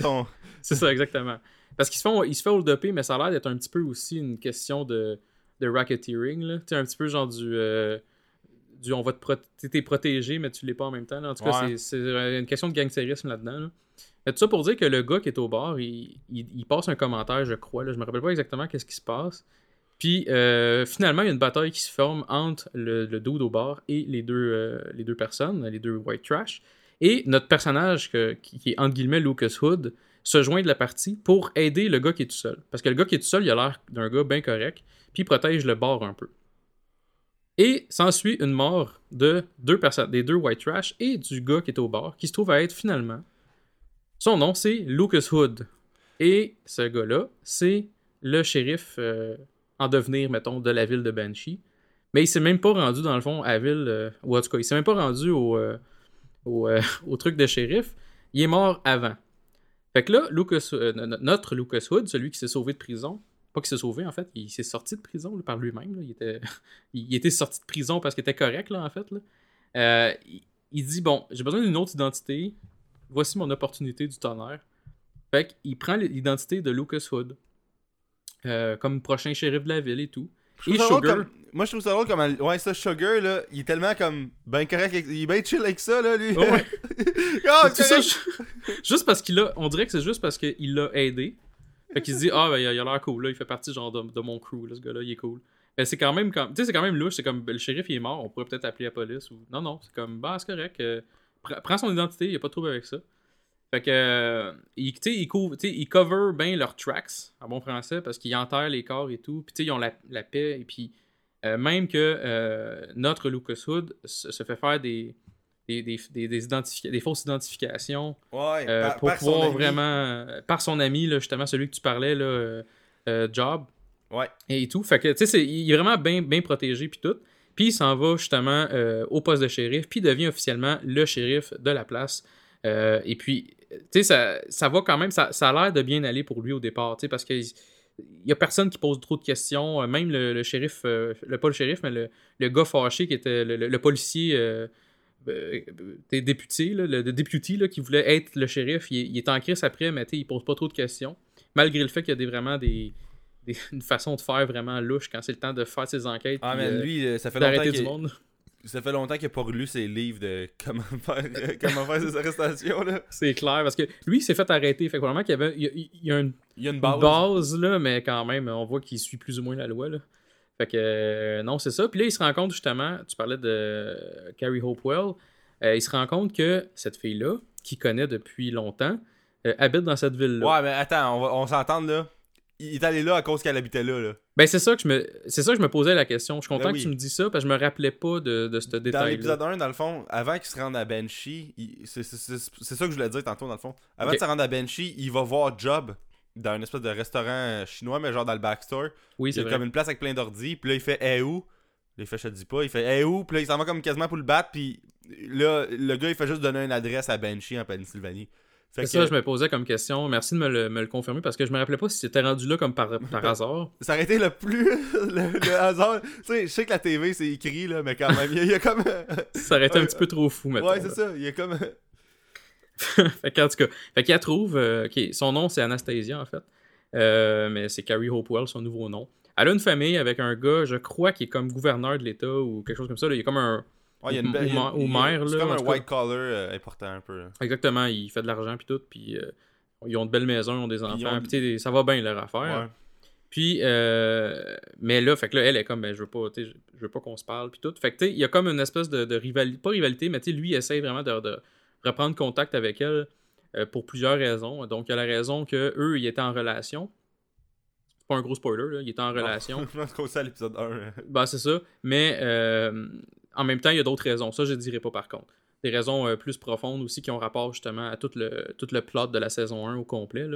Ton. C'est ça, exactement. Parce qu'ils se font, ils se font mais ça a l'air d'être un petit peu aussi une question de, de racketeering, là. Tu sais, un petit peu genre du. euh, du on va te pro- t'es- protégé, mais tu l'es pas en même temps. là. En tout cas, Ouais. c'est- c'est une question de gangsterisme là-dedans. là. Mais tout ça pour dire que le gars qui est au bar, il, il- il passe un commentaire, je crois. Là. Je me rappelle pas exactement qu'est-ce qui se passe. Puis euh, finalement, il y a une bataille qui se forme entre le, le dude au bar et les deux, euh, les deux personnes, les deux white trash. Et notre personnage, qui est entre guillemets Lucas Hood, se joint de la partie pour aider le gars qui est tout seul. Parce que le gars qui est tout seul, il a l'air d'un gars bien correct, puis il protège le bar un peu. Et s'ensuit une mort de deux personnes, des deux white trash et du gars qui est au bar, qui se trouve à être finalement. Son nom, c'est Lucas Hood. Et ce gars-là, c'est le shérif euh, en devenir, mettons, de la ville de Banshee. Mais il s'est même pas rendu, dans le fond, à la ville. euh, ou en tout cas, il s'est même pas rendu au, euh, euh, au truc de shérif. Il est mort avant. Fait que là, Lucas, no- notre Lucas Hood, celui qui s'est sauvé de prison, pas qu'il s'est sauvé en fait, il s'est sorti de prison par lui-même. Il, était, sorti de prison parce qu'il était correct en fait. Il, il dit Bon, j'ai besoin d'une autre identité. Voici mon opportunité du tonnerre. Fait qu'il prend l'identité de Lucas Hood euh, comme prochain shérif de la ville et tout. Et Sugar. comme- Moi, je trouve ça drôle comme. Ouais, ça, Sugar, là, il est tellement comme. Ben correct. Il est ben chill avec ça, là, lui. Oh, ouais. Ça, ju- juste parce qu'il a. On dirait que c'est juste parce qu'il l'a aidé. Fait qu'il se dit, ah, ben, il a l'air cool, là. Il fait partie, genre, de, de mon crew, là, ce gars-là, il est cool. C'est quand même comme. Tu sais, c'est quand même louche. C'est comme, ben, le shérif, il est mort, on pourrait peut-être appeler la police ou. Non, non, c'est comme, bah, c'est correct. euh, pre- prends son identité, il n'y a pas de trouble avec ça. Fait que. euh, il, tu sais, il, couvre- tu sais, il cover bien leurs tracks, en bon français, parce qu'ils enterrent les corps et tout. Puis, ils ont la, la paix, et puis. euh, même que euh, notre Lucas Hood se, se fait faire des. Des, des, des, des identifi- des fausses identifications Ouais, euh, par- pour par pouvoir ami. vraiment par son ami là, justement celui que tu parlais là Job Ouais. et tout fait que tu sais c'est- il est vraiment bien bien protégé puis tout puis il s'en va justement au poste de shérif puis devient officiellement le shérif de la place Euh, et puis tu sais ça, ça va quand même ça, ça a l'air de bien aller pour lui au départ tu sais parce que il y a personne qui pose trop de questions euh, même le, le shérif euh, le pas le shérif mais le, le gars fâché qui était le, policier euh, euh, t'es député, là, le, le député là, qui voulait être le shérif, il, est- il est en crise après, mais il pose pas trop de questions. Malgré le fait qu'il y a des, vraiment des, des- une façon de faire vraiment louche quand c'est le temps de faire ses enquêtes. Ah, mais lui, ça fait longtemps du qu'il monde. Ça fait longtemps qu'il a pas relu ses livres de comment faire, euh, comment faire ses arrestations, là. C'est clair, parce que lui, il s'est fait arrêter. Fait que vraiment qu'il y avait il y a, il y a une, Il y a une base. base, là, mais quand même, on voit qu'il suit plus ou moins la loi. Là. Fait que euh, non, c'est ça. Puis là, il se rend compte justement, tu parlais de Carrie Hopewell, euh, il se rend compte que cette fille-là, qu'il connaît depuis longtemps, habite dans cette ville-là. Ouais, mais attends, on, va- on s'entend là. Il est allé là à cause qu'elle habitait là, là. Ben c'est ça que je me c'est ça que je me posais la question. Je suis content Ben que tu me dis ça parce que je me rappelais pas de, de ce Dans détail. l'épisode 1, dans le fond, avant qu'il se rende à Banshee, il- c'est ça que je voulais dire tantôt, dans le fond. Avant Ok. de se rendre à Banshee, il va voir Job dans une espèce de restaurant chinois, mais genre dans le backstore. Oui, Il c'est y a vrai. comme une place avec plein d'ordi, puis là, il fait Eh où? Il fait Je te dis pas. Il fait Eh où? Puis là, il s'en va comme quasiment pour le battre, puis là, le gars, il fait juste donner une adresse à Banshee en Pennsylvanie. C'est que ça, je me posais comme question. Merci de me le, me le confirmer parce que je me rappelais pas si c'était rendu là comme par, par hasard. ça aurait été le plus. le, le hasard. Tu sais, je sais que la TV, c'est écrit, là, mais quand même, il y a, il y a comme. Ça aurait été un petit peu trop fou, maintenant. ouais, c'est ça. Il y a comme. fait qu'en tout cas, fait qu'il la trouve. euh, ok, son nom, c'est Anastasia, en fait. Euh, mais c'est Carrie Hopewell, son nouveau nom. Elle a une famille avec un gars, je crois, qui est comme gouverneur de l'État ou quelque chose comme ça. là. Il est comme un. Ouais, il y a une belle- ou il il maire, C'est comme un white collar euh, important un peu. là. Exactement, il fait de l'argent puis tout. Puis euh, ils ont de belles maisons, ils ont des enfants. ont- puis ça va bien leur affaire. Ouais. Puis, euh, mais là, fait que là, elle est comme, ben, je veux pas, je je veux pas qu'on se parle, puis tout. Fait que, tu sais, il y a comme une espèce de, de rivalité, pas rivalité, mais tu sais, lui, il essaie vraiment de, de reprendre contact avec elle pour plusieurs raisons. Donc, il y a la raison que eux, ils étaient en relation. C'est pas un gros spoiler, là, ils étaient en relation. Je pense qu'on sait à l'épisode 1. bah, c'est ça. Mais euh, en même temps, il y a d'autres raisons. Ça, je dirais pas par contre. Des raisons euh, plus profondes aussi qui ont rapport justement à tout le, tout le plot de la saison 1 au complet.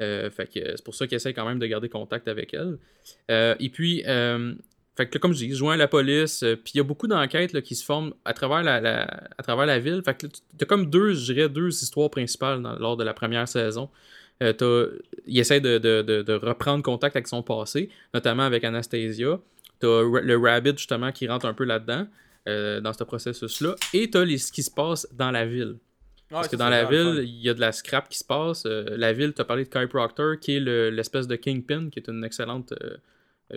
Euh, c'est pour ça qu'il essaie quand même de garder contact avec elle. Euh, et puis, fait que comme je dis, joint la police, puis il y a beaucoup d'enquêtes qui se forment à travers la, à travers la ville. Fait là, t'as comme deux, je dirais, deux histoires principales lors de la première saison. Il essaie de, de- de- de reprendre contact avec son passé, notamment avec Anastasia. T'as le Rabbit, justement, qui rentre un peu là-dedans, euh, dans ce processus-là. Et t'as les- ce qui se passe dans la ville. Parce que dans la ville, il y a de la scrap qui se passe. Euh, la ville, tu as parlé de Kai Proctor, qui est le- l'espèce de Kingpin, qui est une excellente, euh,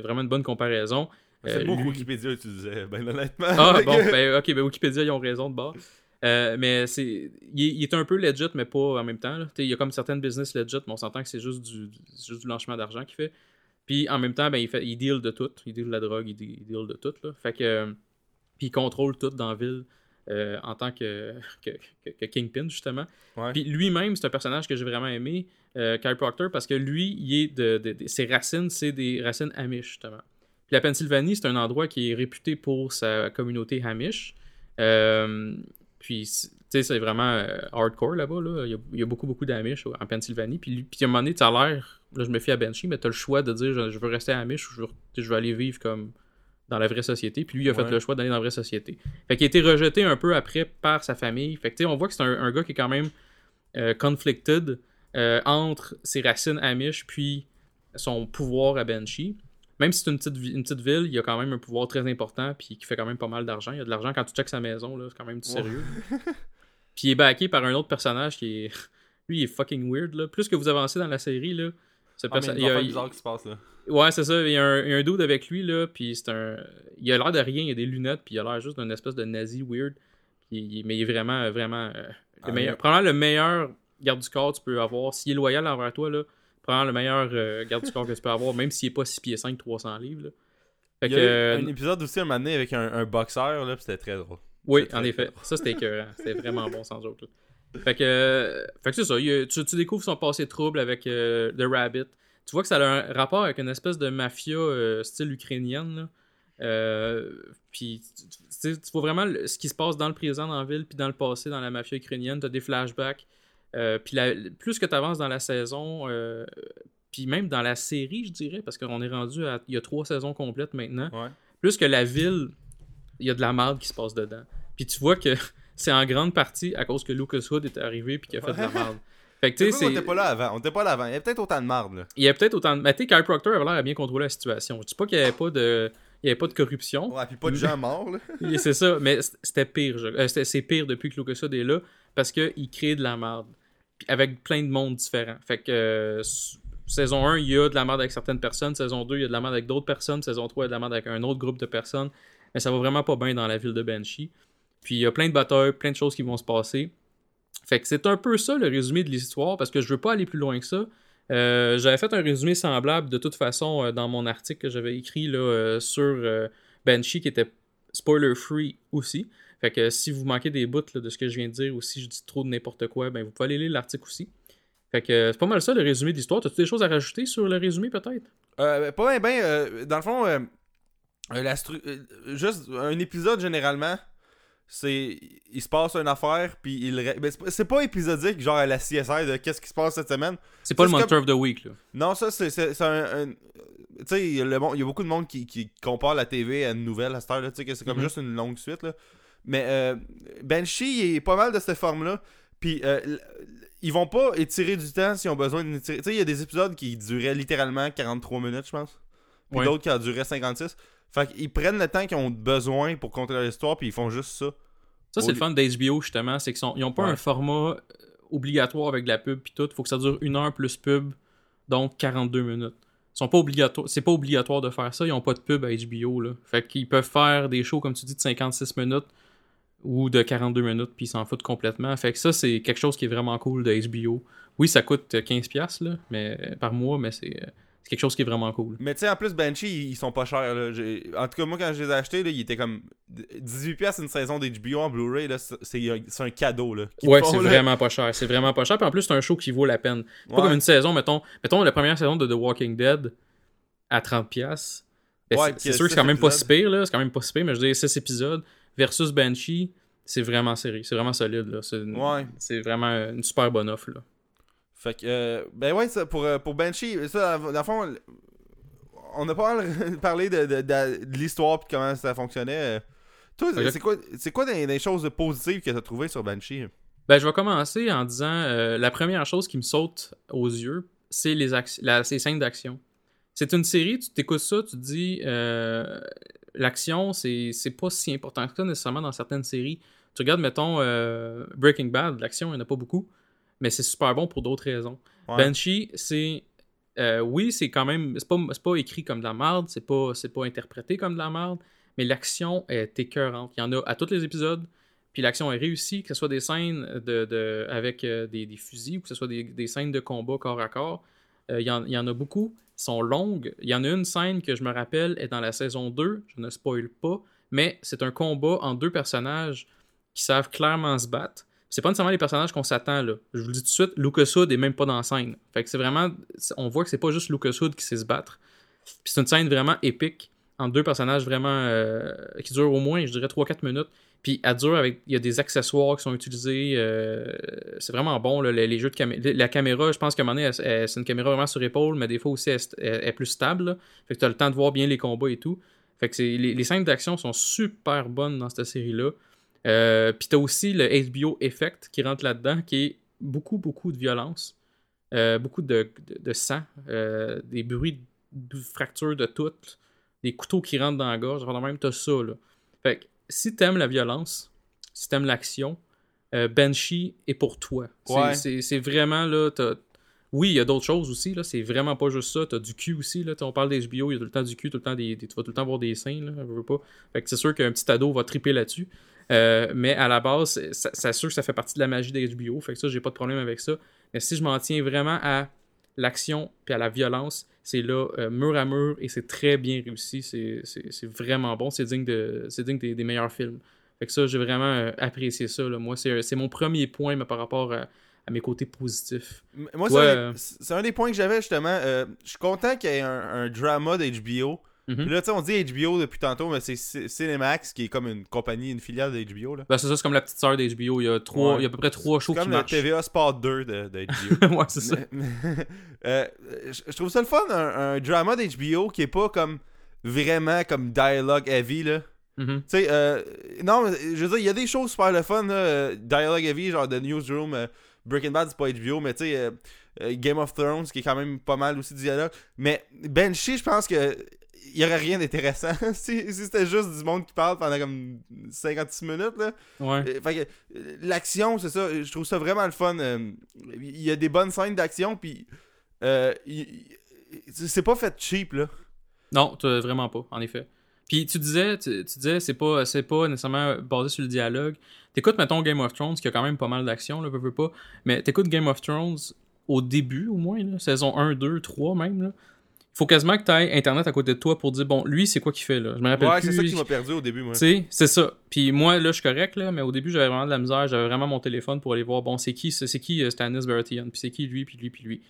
vraiment une bonne comparaison. C'est que lui- Wikipédia utilisait, ben honnêtement. Ah, bon, ben, ok, ben Wikipédia, ils ont raison de bord. Mais c'est, il, est- il est un peu legit, mais pas en même temps. Tu Il y a comme certaines business legit, mais on s'entend que c'est juste du, juste du blanchiment d'argent qu'il fait. Puis en même temps, ben, il, fait, il deal de tout. Il deal de la drogue, il deal, il deal de tout. Là. Fait que, puis il contrôle tout dans la ville euh, en tant que, que, Kingpin, justement. Ouais. Puis lui-même, c'est un personnage que j'ai vraiment aimé, euh, Kyle Proctor, parce que lui, il est de, de- de- ses racines, c'est des racines Amish, justement. Puis la Pennsylvanie, c'est un endroit qui est réputé pour sa communauté Amish. Euh, puis, tu sais, c'est vraiment euh, hardcore là-bas. Là. Il, y a, il y a beaucoup, beaucoup d'Amish en Pennsylvanie. Puis, puis à un moment donné, tu as l'air, là, je me fie à Banshee, mais tu as le choix de dire je, je veux rester Amish ou je veux, je veux aller vivre comme dans la vraie société. Puis lui, il a fait le choix d'aller dans la vraie société. Fait qu'il a été rejeté un peu après par sa famille. Fait que, tu sais, on voit que c'est un, un gars qui est quand même euh, conflicted euh, entre ses racines Amish puis son pouvoir à Banshee. Même si c'est une petite, vi- une petite ville, il y a quand même un pouvoir très important puis qui fait quand même pas mal d'argent. Il y a de l'argent quand tu checkes sa maison, là, c'est quand même du Ouais. sérieux. puis il est backé par un autre personnage qui est. Lui, il est fucking weird. Là. Plus que vous avancez dans la série, là, ce Ah, il y a- bizarre qui se passe là. Ouais, c'est ça. Il y, a un, il y a un dude avec lui, là, puis c'est un... Il a l'air de rien, il a des lunettes, puis il a l'air juste d'une espèce de nazi weird. Il- Mais il est vraiment, vraiment... euh, le Ah, meilleur... Probablement le meilleur garde du corps que tu peux avoir. S'il est loyal envers toi, là, probablement le meilleur euh, garde du corps que tu peux avoir, même s'il est pas 6 pieds 5, 300 livres, là. Fait Il y a eu un épisode aussi un moment donné avec un, un boxeur, là, c'était très drôle. Oui, en effet. Ça, c'était écœurant. C'était vraiment bon, sans autre. Fait que, fait que c'est ça. il tu, tu découvres son passé trouble avec euh, The Rabbit. Tu vois que ça a un rapport avec une espèce de mafia euh, style ukrainienne. Euh, puis, tu, vois vraiment ce qui se passe dans le présent, dans la ville, puis dans le passé, dans la mafia ukrainienne. Tu as des flashbacks. Puis plus que tu avances dans la saison, puis même dans la série, je dirais, parce qu'on est rendu à. Il y a trois saisons complètes maintenant Ouais. plus que la ville, il y a de la merde qui se passe dedans. Puis tu vois que c'est en grande partie à cause que Lucas Hood est arrivé puis qu'il a fait de la merde. Fait que on était pas là avant. On était pas là avant. Il y avait peut-être autant de marde là. Il y a peut-être autant de. Mais tu sais, Kyle Proctor avait l'air à bien contrôler la situation. Je dis pas qu'il n'y avait pas de. Il y avait pas de corruption. Ouais, pis pas de gens morts là. C'est ça, mais c'était pire. je- euh, c'est pire depuis que Lucas Hood est là parce qu'il crée de la merde. Puis avec plein de mondes différents. Fait que euh, saison 1, il y a de la merde avec certaines personnes. Saison 2, il y a de la merde avec d'autres personnes. Saison 3, il y a de la merde avec un autre groupe de personnes. Mais ça va vraiment pas bien dans la ville de Banshee. Puis il y a plein de batailles, plein de choses qui vont se passer. Fait que c'est un peu ça le résumé de l'histoire parce que je veux pas aller plus loin que ça. Euh, j'avais fait un résumé semblable de toute façon euh, dans mon article que j'avais écrit là, euh, sur Banshee qui était spoiler free aussi. Fait que si vous manquez des bouts de ce que je viens de dire ou si je dis trop de n'importe quoi, ben vous pouvez aller lire l'article aussi. Fait que c'est pas mal ça le résumé de l'histoire. T'as-tu des choses à rajouter sur le résumé peut-être? Euh, pas bien, ben, dans le fond, juste un épisode généralement, c'est. Il se passe une affaire, puis il. c'est pas- épisodique, genre à la CSI de qu'est-ce qui se passe cette semaine. C'est pas le Monster of the Week là. Non, ça, c'est un. un- Tu sais, il y a beaucoup de monde qui, qui compare la TV à une nouvelle à cette heure, là, tu sais, que c'est comme Mhm. juste une longue suite, là. Mais euh, Banshee, il est pas mal de cette forme-là. Puis, euh, ils vont pas étirer du temps s'ils ont besoin d'étirer. Tu sais, il y a des épisodes qui duraient littéralement 43 minutes, je pense. Puis Ouais. d'autres qui en duraient 56. Fait qu'ils prennent le temps qu'ils ont besoin pour compter leur histoire, puis ils font juste ça. Ça, c'est le fun d'HBO, justement. C'est qu'ils sont- ils ont pas Ouais. un format euh, obligatoire avec de la pub puis tout. Faut que ça dure une heure plus pub, donc 42 minutes. Ils sont pas obligatoires. C'est pas obligatoire de faire ça. Ils ont pas de pub à HBO, là. Fait qu'ils peuvent faire des shows, comme tu dis, de 56 minutes ou de 42 minutes, puis ils s'en foutent complètement. Fait que ça, c'est quelque chose qui est vraiment cool de HBO. Oui, ça coûte 15$, là, mais, par mois, mais c'est euh, c'est quelque chose qui est vraiment cool. Mais tu sais, en plus, Banshee, ils sont pas chers. Là. En tout cas, moi, quand je les ai achetés, là, ils étaient comme 18$ une saison d'HBO en Blu-ray. C'est un cadeau. Là, Ouais, c'est vraiment pas cher. C'est vraiment pas cher. Puis en plus, c'est un show qui vaut la peine. C'est Pas Ouais. comme une saison, mettons, mettons la première saison de The Walking Dead à 30$. Ben, Ouais, c'est- sûr que c'est quand même pas si pire, là. C'est quand même pas si pire, mais je veux dire, 6 épisodes versus Banshee, c'est vraiment sérieux. C'est vraiment solide, Ouais. c'est vraiment une super bonne offre, là. Fait que, euh, ben ouais, ça, pour, euh, pour Banshee, ça, dans le fond, on a pas parlé de, de, de, de l'histoire et comment ça fonctionnait. Toi, c'est quoi, c'est quoi des, des choses positives que t'as trouvées sur Banshee? Ben, je vais commencer en disant euh, la première chose qui me saute aux yeux, c'est les, la, les scènes d'action. C'est une série, tu t'écoutes ça, tu te dis euh, l'action, c'est c'est pas si important que ça nécessairement dans certaines séries. Tu regardes, mettons, euh, Breaking Bad, l'action, il n'y en a pas beaucoup, mais c'est super bon pour d'autres raisons. Ouais. Banshee, c'est. euh, oui, c'est quand même. C'est pas, pas écrit comme de la merde, c'est pas, pas interprété comme de la merde, mais l'action est écœurante. Il y en a à tous les épisodes, puis l'action est réussie, que ce soit des scènes de, de- avec euh, des, des fusils ou que ce soit des, des scènes de combat corps à corps. Euh, Il y, en, il y en a beaucoup, sont longues. Il y en a une scène que je me rappelle est dans la saison 2, je ne spoil pas, mais c'est un combat en deux personnages qui savent clairement se battre. C'est pas nécessairement les personnages qu'on s'attend là. Je vous le dis tout de suite, Lucas Hood est même pas dans la scène. Fait que c'est vraiment. On voit que c'est pas juste Lucas Hood qui sait se battre. Puis c'est une scène vraiment épique entre deux personnages vraiment euh, qui durent au moins, je dirais, 3-4 minutes. Puis elle dure avec. Il y a des accessoires qui sont utilisés. euh, c'est vraiment bon, là, les, jeux de. La caméra, je pense qu'à un moment donné, c'est une caméra vraiment sur épaule, mais des fois aussi, elle, est plus stable. là. Fait que tu as le temps de voir bien les combats et tout. Fait que les, les scènes d'action sont super bonnes dans cette série-là. Euh, Puis t'as aussi le HBO Effect qui rentre là-dedans, qui est beaucoup, beaucoup de violence, euh, beaucoup de, de, de sang, euh, des bruits de fractures de toutes, des couteaux qui rentrent dans la gorge. Enfin, même, t'as ça. Là. Fait que si t'aimes la violence, si t'aimes l'action, euh, Banshee est pour toi. C'est- Ouais. C'est c'est vraiment là. Oui, il y a d'autres choses aussi. là C'est vraiment pas juste ça. T'as du cul aussi. Là. On parle d'HBO, il y a tout le temps du cul, tout le temps des, des- tu vas tout le temps voir des seins. Là, veux pas. Fait que c'est sûr qu'un petit ado va triper là-dessus. Euh, mais à la base, c'est- sûr que ça fait partie de la magie d'HBO. Fait que ça, j'ai pas de problème avec ça. Mais si je m'en tiens vraiment à l'action puis à la violence, c'est là euh, mur à mur et c'est très bien réussi. C'est- C'est c'est vraiment bon. C'est digne, de, c'est digne des, des meilleurs films. Fait que ça, j'ai vraiment euh, apprécié ça. Là. Moi, c'est c'est mon premier point mais par rapport à, à mes côtés positifs. Moi, c'est euh. un- c'est un des points que j'avais justement. euh, je suis content qu'il y ait un, un drama d'HBO. Mhm. Puis là, tu sais, on dit HBO depuis tantôt, mais c'est Cinemax qui est comme une compagnie, une filiale d'HBO. Ben, c'est ça, c'est comme la petite sœur d'HBO. Il y a trois, Ouais. il y a à peu près trois shows C'est qui comme le marchent. TVA Sport 2 de, de HBO. ouais, c'est ça. Euh, je trouve ça le fun, un, un drama d'HBO qui est pas comme vraiment comme dialogue heavy, là. Mhm. Tu sais, euh, non, mais je veux dire, il y a des choses super le fun, là, dialogue heavy, genre The Newsroom, euh, Breaking Bad, c'est pas HBO, mais tu sais, euh, euh, Game of Thrones, qui est quand même pas mal aussi de dialogue. Mais Banshee, je pense que il y aurait rien d'intéressant si, si c'était juste du monde qui parle pendant comme 56 minutes, là. Ouais. Euh, fait que, euh, l'action, c'est ça, je trouve ça vraiment le fun. euh, Il y a des bonnes scènes d'action, puis c'est pas fait cheap, là. Non, t'as vraiment pas, en effet. Puis tu disais, tu, tu disais, c'est pas, c'est pas nécessairement basé sur le dialogue. T'écoutes, mettons, Game of Thrones, qui a quand même pas mal d'action, là, veux, veux pas. Mais t'écoutes Game of Thrones au début, au moins, là, saison 1, 2, 3 même, là. Faut quasiment que t'aies Internet à côté de toi pour dire, bon, lui, c'est quoi qu'il fait, là? Je me rappelle Ouais, plus. c'est ça qui m'a perdu au début, moi. Tu sais, c'est ça. Puis moi, là, je suis correct, là, mais au début, j'avais vraiment de la misère. J'avais vraiment mon téléphone pour aller voir, bon, c'est qui, c'est c'est qui euh, Stannis Baratheon, puis c'est qui lui, puis lui, puis lui?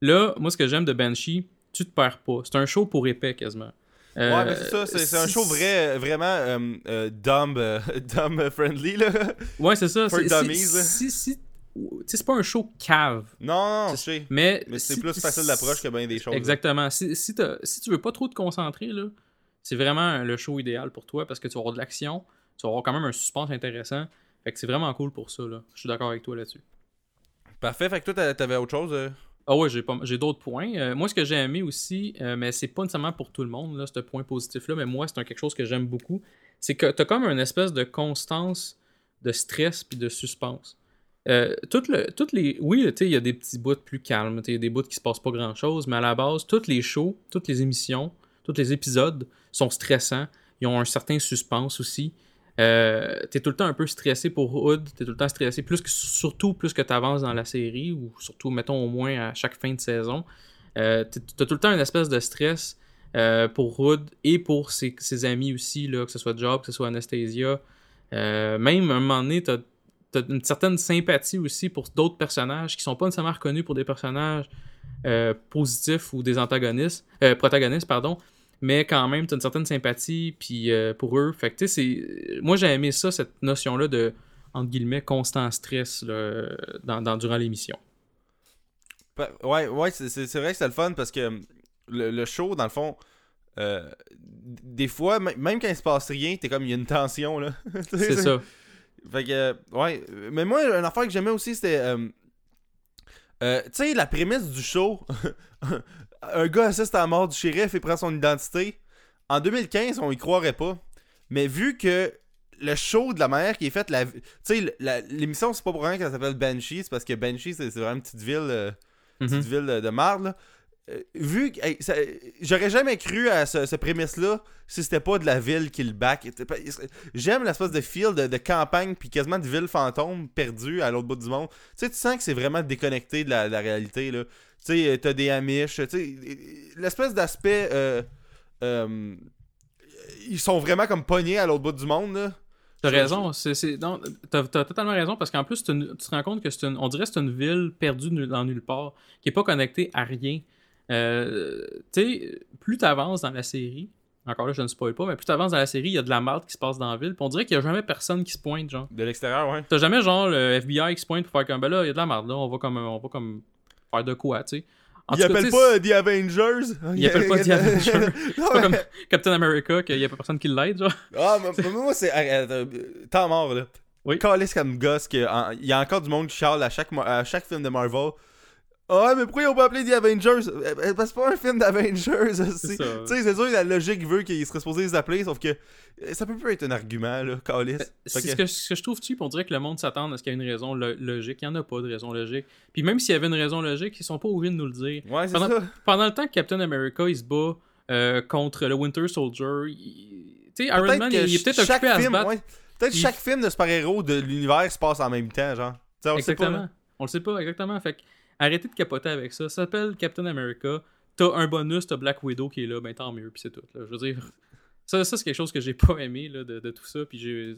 Là, moi, ce que j'aime de Banshee, tu te perds pas. C'est un show pour épais, quasiment. Euh, Ouais, mais c'est ça, c'est, un show vrai, euh, vraiment euh, euh, dumb, euh, dumb friendly, là. Ouais, c'est ça. For C'est, dummies, si, si, c'est pas un show cave, Non, non, je sais. mais... Mais c'est si- plus facile d'approche que bien des choses. là. Exactement. Si, si, tu veux pas trop te concentrer, là, c'est vraiment le show idéal pour toi parce que tu vas avoir de l'action, tu vas avoir quand même un suspense intéressant. Fait que c'est vraiment cool pour ça, là. Je suis d'accord avec toi là-dessus. Parfait, fait que toi, t'a- t'avais autre chose. euh? Ah ouais, j'ai, pas, j'ai d'autres points. Euh, moi, ce que j'ai aimé aussi, euh, mais c'est pas nécessairement pour tout le monde, ce point positif-là, mais moi, c'est un quelque chose que j'aime beaucoup, c'est que t'as comme une espèce de constance de stress puis de suspense. Euh, toutes le, toutes les, oui, il y a des petits bouts plus calmes, il y a des bouts qui se passent pas grand-chose, mais à la base, toutes les shows, toutes les émissions, tous les épisodes sont stressants. Ils ont un certain suspense aussi. Euh, t'es tout le temps un peu stressé pour Hood, t'es tout le temps stressé, plus que, surtout plus que t'avances dans la série, ou surtout, mettons, au moins à chaque fin de saison. Euh, t'as tout le temps une espèce de stress euh, pour Hood et pour ses, amis aussi, là, que ce soit Job, que ce soit Anastasia. Euh, même à un moment donné, t'as as une certaine sympathie aussi pour d'autres personnages qui sont pas nécessairement reconnus pour des personnages euh, positifs ou des antagonistes, protagonistes, pardon, mais quand même, tu as une certaine sympathie puis euh, pour eux. Fait que, tu sais, c'est- moi, j'ai aimé ça, cette notion-là de, entre guillemets, constant stress là, dans, dans- durant l'émission. Ouais, ouais, c'est, vrai que c'est le fun parce que hum, le, le show, dans le fond, euh, des fois, même quand il se passe rien, t'es comme, il y a une tension, là. C'est ça. Fait que, euh, ouais. Mais moi, une affaire que j'aimais aussi, c'était. euh, tu sais, la prémisse du show. un gars assiste à la mort du shérif et prend son identité. En 2015, on y croirait pas. Mais vu que le show de la manière qui est faite, la... tu sais, l'émission, c'est pas pour rien qu'elle s'appelle Banshee, c'est parce que Banshee, c'est vraiment une petite ville. euh, Mhm. petite ville de, de marde, là. Euh, vu que hey, j'aurais jamais cru à ce, ce prémisse-là si c'était pas de la ville qui le back. J'aime l'espèce de feel de, de campagne puis quasiment de ville fantôme perdue à l'autre bout du monde. Tu sais, tu sens que c'est vraiment déconnecté de la, de la réalité, là. Tu sais, euh, t'as des Amish, tu sais, l'espèce d'aspect. euh, euh, ils sont vraiment comme pognés à l'autre bout du monde, là. T'as raison, c'est, c'est, non, t'as, t'as totalement raison parce qu'en plus, une- tu te rends compte que c'est une, on dirait que c'est une ville perdue nul- dans nulle part, qui est pas connectée à rien. Euh, tu sais, plus t'avances dans la série, encore là, je ne spoil pas, mais plus t'avances dans la série, il y a de la merde qui se passe dans la ville, puis on dirait qu'il y a jamais personne qui se pointe, genre. De l'extérieur, ouais. T'as jamais genre le FBI qui se pointe pour faire comme ben là, il y a de la merde là, on va comme on va comme faire de quoi, tu sais. En Ils appellent pas The Avengers. Ils appellent pas The Avengers. C'est pas comme Captain America qu'il y a pas personne qui l'aide, genre. Ah, mais, moi, c'est. euh, Temps mort, là. Oui. Calisse comme gosse qu'il y a encore du monde qui charle à chaque, à chaque film de Marvel. Ah, mais pourquoi ils ont pas appelé The Avengers? Euh, euh, Parce que c'est pas un film d'Avengers aussi. Tu sais, c'est sûr la logique veut qu'ils seraient supposés les appeler, sauf que euh, ça peut pas être un argument, là, Calisse. C'est ce que- ce que je trouve cheap, on dirait que le monde s'attend à ce qu'il y ait une raison lo- logique. Il n'y en a pas de raison logique. Puis même s'il y avait une raison logique, ils sont pas obligés de nous le dire. Ouais, c'est Pendant- ça. Pendant le temps que Captain America il se bat euh, contre le Winter Soldier, il- tu sais, Iron Man, il, est peut-être occupé à se film, battre. ouais, Peut-être Il- chaque film de super-héros de l'univers se passe en même temps, genre. Tu sais, on le sait pas, Exactement. là. on le sait pas, exactement. Fait que arrêtez de capoter avec ça. Ça s'appelle Captain America. T'as un bonus, t'as Black Widow qui est là, ben tant mieux, puis c'est tout. là. Je veux dire, ça, ça c'est quelque chose que j'ai pas aimé là, de, de tout ça. Puis j'ai,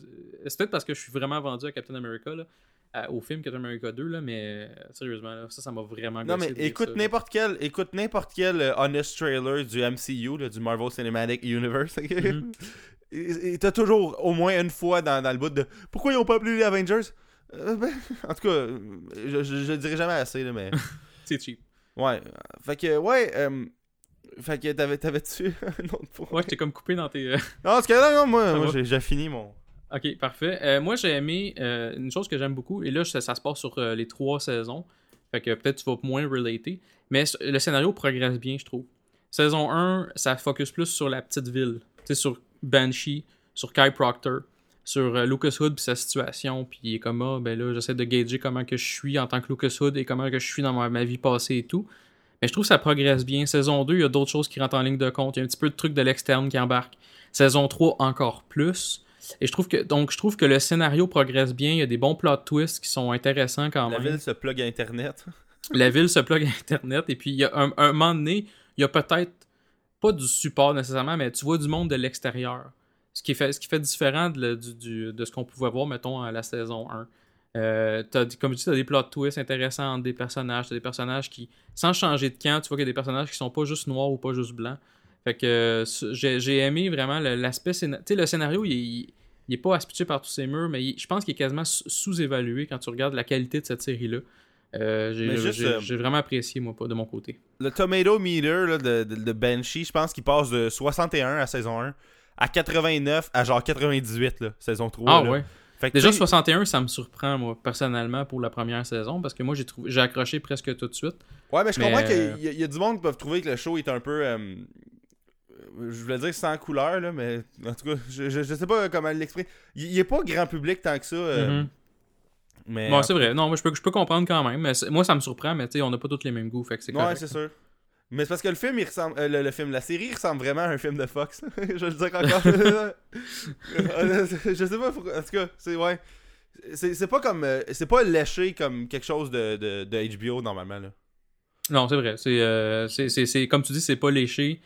c'est peut-être parce que je suis vraiment vendu à Captain America là, à- au film Captain America 2 là, mais euh, sérieusement là, ça, ça m'a vraiment. Non, mais écoute n'importe quel, écoute n'importe quel euh, honest trailer du MCU, là, du Marvel Cinematic Universe. Mhm. Et t'as toujours au moins une fois dans, dans le bout de pourquoi ils ont pas appelé les Avengers? Euh, ben, En tout cas, je, je, je le dirai jamais assez, là, mais. C'est cheap. ouais. Fait que, ouais. euh, fait que t'avais- t'avais-tu un autre point? Ouais, j'étais comme coupé dans tes. euh, Non, parce que là, non, moi, j'ai j'ai fini mon. Ok, parfait. Euh, moi, j'ai aimé euh, une chose que j'aime beaucoup, et là, ça, ça se passe sur euh, les trois saisons. Fait que peut-être tu vas moins relater. Mais le scénario progresse bien, je trouve. Saison 1, ça focus plus sur la petite ville. Tu sais, sur Banshee, sur Kai Proctor, sur euh, Lucas Hood puis sa situation. Puis il est comme, ah, ben là, j'essaie de gager comment que je suis en tant que Lucas Hood et comment que je suis dans ma, ma vie passée et tout. Mais je trouve que ça progresse bien. Saison 2, il y a d'autres choses qui rentrent en ligne de compte. Il y a un petit peu de trucs de l'externe qui embarquent. Saison 3, encore plus. Et je trouve que donc je trouve que le scénario progresse bien, il y a des bons plot twists qui sont intéressants quand La même. ville se plug à Internet. La ville se plug à internet et puis il y a un, un moment donné, il y a peut-être pas du support nécessairement, mais tu vois du monde de l'extérieur. Ce qui fait ce qui fait différent de, le- du- du- de ce qu'on pouvait voir mettons à la saison 1. Euh, comme tu dis, t'as des plot twists intéressants entre des personnages. T'as des personnages qui, sans changer de camp, tu vois qu'il y a des personnages qui sont pas juste noirs ou pas juste blancs. Fait que j'ai aimé vraiment l'aspect. Tu sais, le scénario, il, il est pas aspicé par tous ces murs, mais il- je pense qu'il est quasiment sous- sous-évalué quand tu regardes la qualité de cette série-là. Euh, j'ai euh, j'ai vraiment apprécié, moi, pas de mon côté. Le tomato meter là, de, de, de Banshee, je pense qu'il passe de 61 à saison 1 à 89 à genre 98, là, saison 3. Ah là. ouais. Fait que, Déjà, tu sais, 61, ça me surprend, moi, personnellement, pour la première saison, parce que moi, j'ai trouvé j'ai accroché presque tout de suite. Ouais, mais je Mais, comprends qu'il euh, y, a- il y a du monde qui peuvent trouver que le show est un peu. euh, je voulais dire sans couleur, là, mais en tout cas, je, je, je sais pas comment l'exprimer. Il, il est pas grand public tant que ça. euh, Mhm. mais, Bon, c'est vrai. Non, moi, je peux, je peux comprendre quand même. Mais moi, ça me surprend, mais tu sais, on n'a pas tous les mêmes goûts, fait que c'est Ouais, c'est sûr. Mais c'est parce que le film, il ressemble. euh, le, le film, la série il ressemble vraiment à un film de Fox. je vais le dire encore. je sais pas pourquoi. En tout cas, c'est ouais. C'est pas comme. euh, c'est pas léché comme quelque chose de, de, de HBO normalement. Là. Non, c'est vrai. C'est, euh, comme tu dis, c'est pas léché.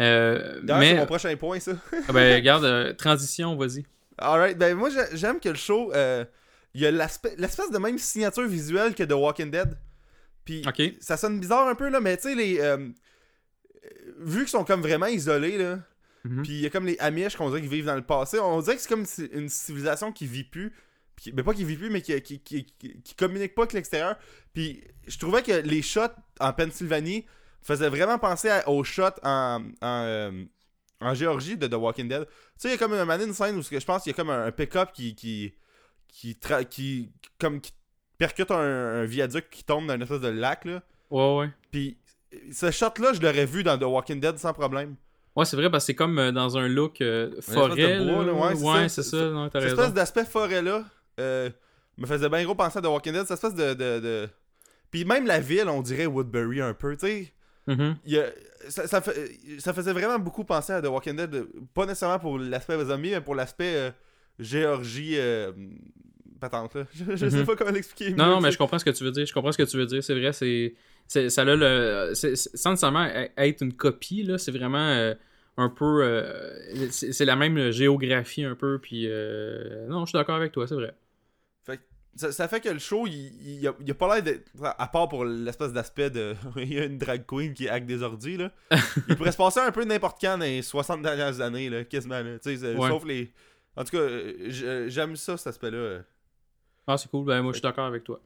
Euh, D'ailleurs, c'est mais, mon prochain point, ça. Ah ben, regarde, euh, transition, vas-y. Alright, ben moi j'ai- j'aime que le show, il y a l'aspect- l'espèce de même signature visuelle que The Walking Dead. Puis ça sonne bizarre un peu là, mais tu sais les euh, vu qu'ils sont comme vraiment isolés là, Mhm. puis il y a comme les Amish qu'on dirait qu'ils vivent dans le passé, on dirait que c'est comme une civilisation qui vit plus. Puis, ben pas qui vit plus, mais qui, qui, qui, qui- communique pas avec l'extérieur. Puis je trouvais que les shots en Pennsylvanie faisaient vraiment penser à- aux shots en, en, euh, en Géorgie de The Walking Dead. Tu sais, il y a comme un man une scène où je pense qu'il y a comme un, un pick-up qui. qui. qui. tra- qui comme qui percute un, un viaduc qui tombe dans une espèce de lac, là. Ouais, ouais. Puis ce shot-là, je l'aurais vu dans The Walking Dead sans problème. Ouais, c'est vrai, parce que c'est comme euh, dans un look euh, forêt. bois, là. ouais, c'est ouais, ça. c'est ça. Cette espèce d'aspect forêt-là euh, me faisait bien gros penser à The Walking Dead. Cette espèce de. de, de... Puis même la ville, on dirait Woodbury un peu, tu sais. Mhm. il a- ça, ça, fait- ça faisait vraiment beaucoup penser à The Walking Dead, pas nécessairement pour l'aspect zombie, mais pour l'aspect euh, Géorgie patente là. Je, je sais Mhm. pas comment l'expliquer. Non, non, mais je comprends ce que tu veux dire. Je comprends ce que tu veux dire. C'est vrai, c'est. Ça a le. Sans nécessairement e- être une copie, là, c'est vraiment euh, un peu. euh, c'est la même géographie un peu. Puis. euh, Non, je suis d'accord avec toi, c'est vrai. ça, ça fait que le show, il, il, a, il a pas l'air d'être. À part pour l'espèce d'aspect de. il y a une drag queen qui hack des ordis, là. il pourrait se passer un peu n'importe quand dans les 60 dernières années, là, quasiment, là. Ouais. sauf les. En tout cas, j'aime ça, cet aspect-là. Ah, c'est cool. Ben, moi, je suis d'accord avec toi.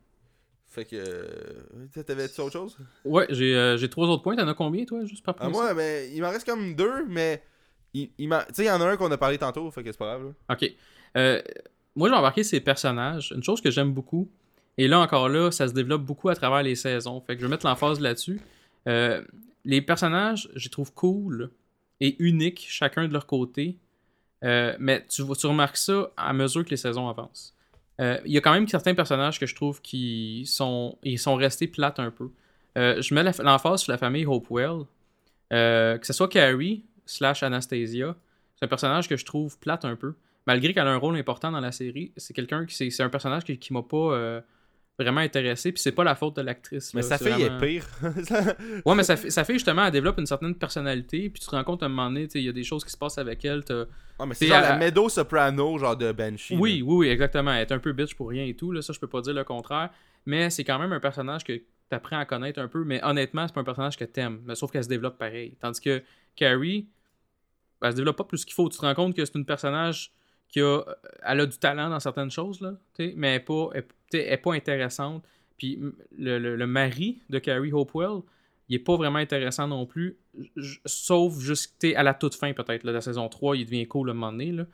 Fait que. euh, T'avais-tu autre chose? Ouais, j'ai euh, j'ai trois autres points. T'en as combien, toi, juste par Ah, moi, mais il m'en reste comme deux, mais. Il, il tu sais, il y en a un qu'on a parlé tantôt, fait que c'est pas grave. Là. Ok. Euh, moi, j'ai embarqué ces personnages. Une chose que j'aime beaucoup. Et là, encore là, ça se développe beaucoup à travers les saisons. Fait que je vais mettre l'emphase là-dessus. Euh, les personnages, je les trouve cool et uniques, chacun de leur côté. Euh, mais tu, tu remarques ça à mesure que les saisons avancent. Euh, Il y a quand même certains personnages que je trouve qui sont, ils sont restés plates un peu. Euh, je mets l'emphase sur la famille Hopewell. Euh, que ce soit Carrie slash Anastasia, c'est un personnage que je trouve plate un peu. Malgré qu'elle a un rôle important dans la série, c'est quelqu'un qui c'est un personnage qui, qui m'a pas vraiment intéressé. Puis c'est pas la faute de l'actrice. Mais sa fille vraiment- est pire. Ouais, mais sa, sa fille, justement, elle développe une certaine personnalité. Puis tu te rends compte à un moment donné, il y a des choses qui se passent avec elle. t'as- Ah, mais c'est genre elle- la Meadow Soprano, genre de Banshee. Oui, là. oui, oui, exactement. Elle est un peu bitch pour rien et tout. Là, ça, je peux pas dire le contraire. Mais c'est quand même un personnage que tu apprends à connaître un peu. Mais honnêtement, c'est pas un personnage que t'aimes. Mais sauf qu'elle se développe pareil. Tandis que Carrie, elle se développe pas plus qu'il faut. Tu te rends compte que c'est un personnage elle a du talent dans certaines choses, là, mais elle est pas, pas intéressante. Puis le, le- mari de Carrie Hopewell, il est pas vraiment intéressant non plus. Sauf jusqu'à la toute fin, peut-être. de La saison 3, il devient cool à un moment donné. Là.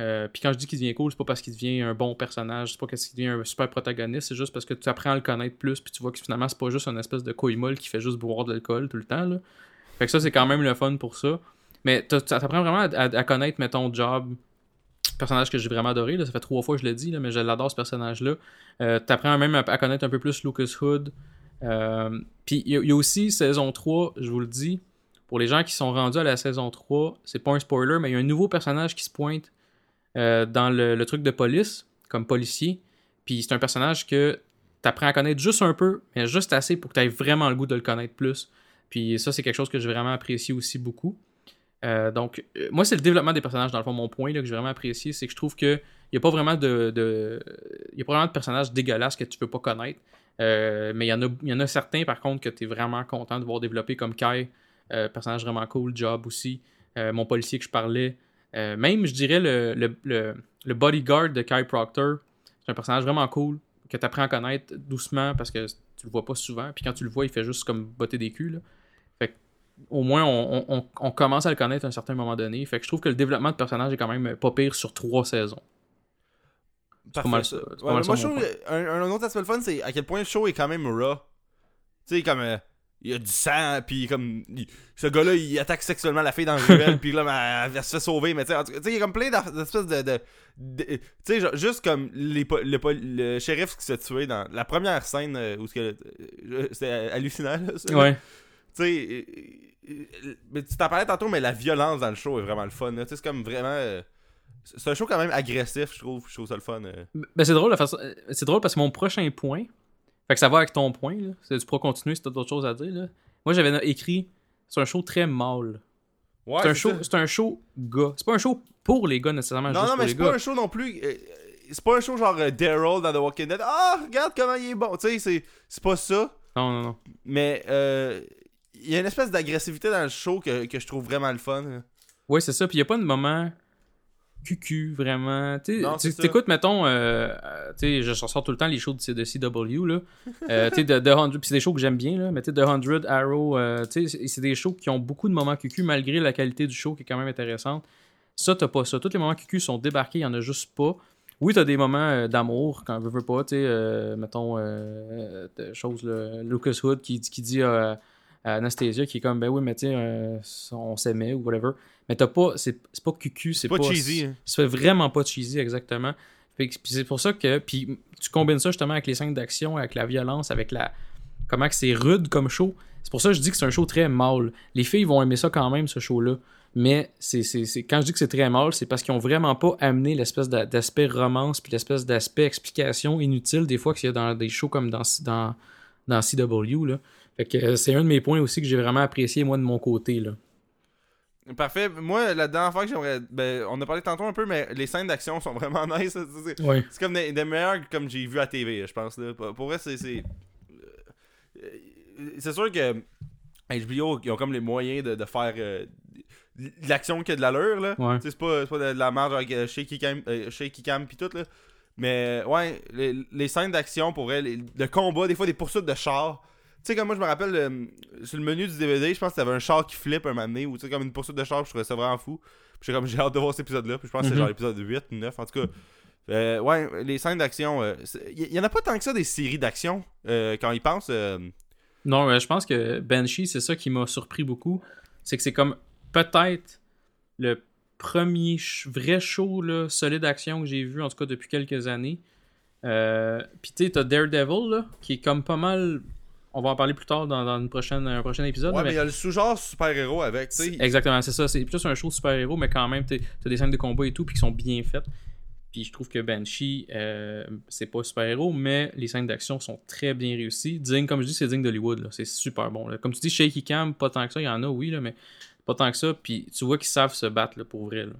Euh, puis quand je dis qu'il devient cool, c'est pas parce qu'il devient un bon personnage, c'est pas parce qu'il devient un super protagoniste, c'est juste parce que tu apprends à le connaître plus, puis tu vois que finalement c'est pas juste un espèce de couille qui fait juste boire de l'alcool tout le temps. Fait que ça, c'est quand même le fun pour ça. Mais tu apprends vraiment à, à- à connaître, mettons, Job, personnage que j'ai vraiment adoré. Là. Ça fait trois fois que je dis, là, mais je l'adore ce personnage-là. Euh, T'apprends même à, connaître un peu plus Lucas Hood. Euh, Puis il y, a- aussi saison 3, je vous le dis, pour les gens qui sont rendus à la saison 3, c'est pas un spoiler, mais il y a un nouveau personnage qui se pointe euh, dans le, le truc de police, comme policier. Puis c'est un personnage que t'apprends à connaître juste un peu, mais juste assez pour que tu aies vraiment le goût de le connaître plus. Puis ça, c'est quelque chose que j'ai vraiment apprécié aussi beaucoup. Euh, donc, euh, moi, c'est le développement des personnages, dans le fond, mon point que j'ai vraiment apprécié, c'est que je trouve qu'il n'y a pas vraiment de. Il y a pas vraiment de personnages dégueulasses que tu peux pas connaître. Euh, mais il y, en a, il y en a certains, par contre, que tu es vraiment content de voir développer, comme Kai, personnage vraiment cool, Job aussi, mon policier que je parlais. Même, je dirais, le, le, le, le bodyguard de Kai Proctor, c'est un personnage vraiment cool, que tu apprends à connaître doucement parce que tu le vois pas souvent. Puis quand tu le vois, il fait juste comme botter des culs. Là. Au moins, on, on- on commence à le connaître à un certain moment donné. Fait que je trouve que le développement de personnage est quand même pas pire sur trois saisons. Parfait, mal ça. ça. Pas Ouais, mal mais moi, ça, je trouve un, un autre aspect fun, c'est à quel point le show est quand même raw. Tu sais, comme. euh, il y a du sang, puis comme. il- ce gars-là, il attaque sexuellement la fille dans le ruelle, puis là, ben, elle, elle se fait sauver. Mais tu sais, il y a comme plein d'espèces de. de, de- tu sais, juste comme les, le, le shérif qui s'est tué dans la première scène euh, où euh, c'était hallucinant, là, ça. Ouais. Tu sais, mais tu t'en parlais tantôt, mais la violence dans le show est vraiment le fun. c'est comme vraiment. euh, c'est un show quand même agressif, je trouve. Je trouve ça le fun. euh. Ben, c'est drôle, la façon- euh, c'est drôle parce que mon prochain point, fait que ça va avec ton point, là. C'est- Tu pourras continuer si t'as d'autres choses à dire, là. Moi, j'avais écrit, c'est un show très mâle. Ouais, c'est un show, un show gars. C'est pas un show pour les gars nécessairement, Non, non, mais c'est pas un show non plus. euh, c'est pas un show genre Daryl dans The Walking Dead. Ah, regarde comment il est bon. Tu sais, c'est- c'est pas ça. Non, non, non. Mais euh, il y a une espèce d'agressivité dans le show que, que je trouve vraiment le fun. Ouais, c'est ça. Puis y a pas de moment. cucu, vraiment. T'écoutes, mettons, euh, euh, tu sais, je sors tout le temps les shows de, de CW, là. Euh, tu sais, de, de 100, puis c'est des shows que j'aime bien, là. Mais tu sais, The 100, Arrow, euh, tu sais, c'est- des shows qui ont beaucoup de moments cucu, malgré la qualité du show qui est quand même intéressante. Ça, t'as pas ça. Tous les moments cucu sont débarqués, il y en a juste pas. Oui, t'as des moments euh, d'amour, quand on veut, veut pas, tu sais, euh, mettons, euh, euh, chose, là, Lucas Hood qui, qui dit euh, à Anastasia, qui est comme, ben oui, mais tu sais, euh, on s'aimait ou whatever. Mais t'as pas, c'est pas cucu, c'est Pas pas. cheesy, hein. C'est vraiment pas cheesy, exactement. C'est pour ça que, puis tu combines ça justement avec les scènes d'action, avec la violence, avec la. Comment que c'est rude comme show. C'est pour ça que je dis que c'est un show très mâle. Les filles vont aimer ça quand même, ce show-là. Mais c'est, quand je dis que c'est très mâle, c'est parce qu'ils ont vraiment pas amené l'espèce d'a- d'aspect romance puis l'espèce d'aspect explication inutile des fois qu'il y a dans des shows comme dans, dans, dans CW. Là. Fait que euh, c'est un de mes points aussi que j'ai vraiment apprécié moi de mon côté. Là. Parfait. Moi, la dernière fois que j'aimerais. Ben, on a parlé tantôt un peu, mais les scènes d'action sont vraiment nice. C'est comme des, des meilleurs comme j'ai vu à TV, je pense. Là. Pour vrai, c'est. C'est euh, sûr que HBO, ils ont comme les moyens de, de faire euh, de l'action qui a de l'allure. là. Ouais. C'est pas, de, de la merde avec Shaky Cam, euh, Shaky Cam pis tout. Là. Mais ouais, les, les scènes d'action pour elle, de combat, des fois des poursuites de chars. Tu sais, comme moi, je me rappelle, euh, sur le menu du DVD, je pense que t'avais un char qui flippe un moment donné, ou tu sais, comme une poursuite de char, je trouvais ça vraiment fou. Puis j'ai comme, j'ai hâte de voir cet épisode-là, puis je pense que c'est Mhm. genre l'épisode 8 ou 9, en tout cas. Euh, ouais, les scènes d'action, euh, c'est- y, en a pas tant que ça des séries d'action, quand ils pensent. Non, mais je pense que Banshee, c'est ça qui m'a surpris beaucoup. C'est que c'est comme peut-être le premier vrai show là, solide d'action que j'ai vu, en tout cas depuis quelques années. Euh, Puis tu sais, t'as Daredevil, là, qui est comme pas mal. On va en parler plus tard dans, dans une prochaine, un prochain épisode. Ouais, mais- il y a le sous-genre super-héros avec, tu sais. Exactement, c'est ça. C'est plus un show super-héros, mais quand même, t'es- t'as des scènes de combat et tout, puis qui sont bien faites. Puis je trouve que Banshee, euh, c'est pas super-héros, mais les scènes d'action sont très bien réussies. Digne, comme je dis, c'est digne d'Hollywood. C'est super bon. là. Comme tu dis, Shaky Cam, pas tant que ça. Il y en a, oui, là, mais pas tant que ça. Puis tu vois qu'ils savent se battre là, pour vrai. là.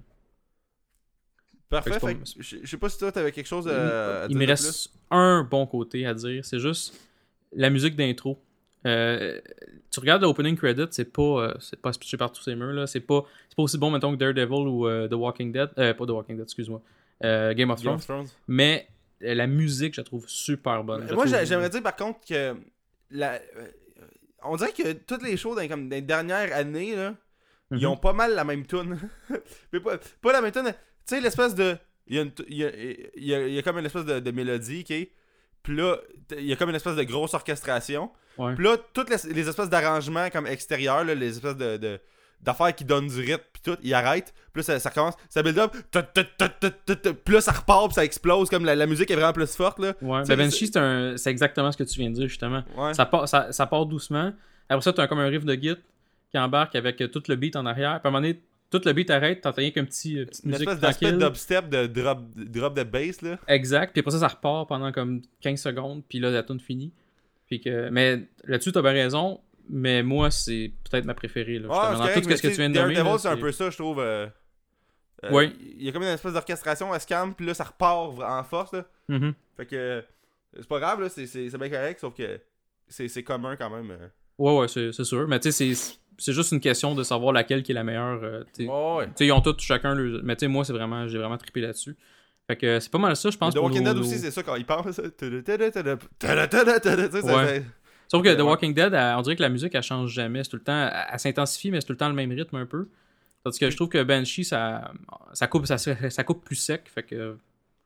Parfait, pas- je sais pas si toi t'avais quelque chose à, à Il dire me reste plus. un bon côté à dire. C'est juste la musique d'intro. Euh, tu regardes l'opening credit, c'est pas, euh, c'est pas pitché par tous ces murs là. C'est pas, c'est pas aussi bon mettons que Daredevil ou euh, The Walking Dead. Euh, pas The Walking Dead, excuse-moi. Euh, Game of Game Thrones. of Thrones. Mais euh, la musique, je la trouve super bonne. Moi, trouve- j'aimerais dire par contre que la, on dirait que toutes les shows dans, comme, dans les dernières années, là, Mhm. ils ont pas mal la même tune. Mais pas, pas la même tune. Tu sais, l'espèce de. Il y, a une t- il y a, il y a- il y a comme une espèce de, de mélodie, ok? Puis là, il y a comme une espèce de grosse orchestration. Ouais. Puis là, toutes les, les espèces d'arrangements comme extérieurs, là, les espèces de. de- d'affaires qui donnent du rythme puis tout, ils arrêtent, puis là ça, ça recommence, ça build up, puis là ça repart, puis ça explose, comme la, la musique est vraiment plus forte là. Ouais. Ben, Banshee, c'est un- exactement ce que tu viens de dire justement. Ouais. Ça part, ça, ça part doucement. Après ça, tu as comme un riff de git qui embarque avec tout le beat en arrière. Puis à un moment donné, tout le beat arrête, t'entends rien qu'une petite, euh, petite Une musique espèce d'aspect tranquille. dubstep de drop, drop de bass là. Exact. Puis après ça, ça repart pendant comme 15 secondes. Puis là, la tune finit. Puis que... Mais là-dessus, t'as bien raison. Mais moi, c'est peut-être ma préférée. Là, justement. c'est correct, tout mais ce que tu sais, viens de nommer. Daredevil, là, c'est un c'est- peu ça, je trouve. euh, euh, Ouais. Il y a comme une espèce d'orchestration, se calme, puis là, ça repart en force, là. Mhm. Fait que, euh, c'est pas grave, là, c'est c'est- c'est bien correct, sauf que c'est c'est commun quand même. euh. Ouais, ouais, c'est sûr. Mais tu sais, c'est- juste une question de savoir laquelle qui est la meilleure. euh, tu sais. Ouais, ouais. Tu sais, ils ont tous chacun le. Mais tu sais, moi, c'est vraiment. J'ai vraiment trippé là-dessus. Fait que c'est pas mal ça, je pense. The Walking Dead aussi, c'est ça quand il parle. ça. Tada-tada-tada, tada-tada-tada, tu sais, ça Ouais. fait- Sauf que The. Walking Dead, on dirait que la musique, elle change jamais. C'est tout le temps. Elle, s'intensifie, mais c'est tout le temps le même rythme un peu. Tandis que je trouve que Banshee, ça, ça, coupe, ça, ça coupe plus sec. Fait que.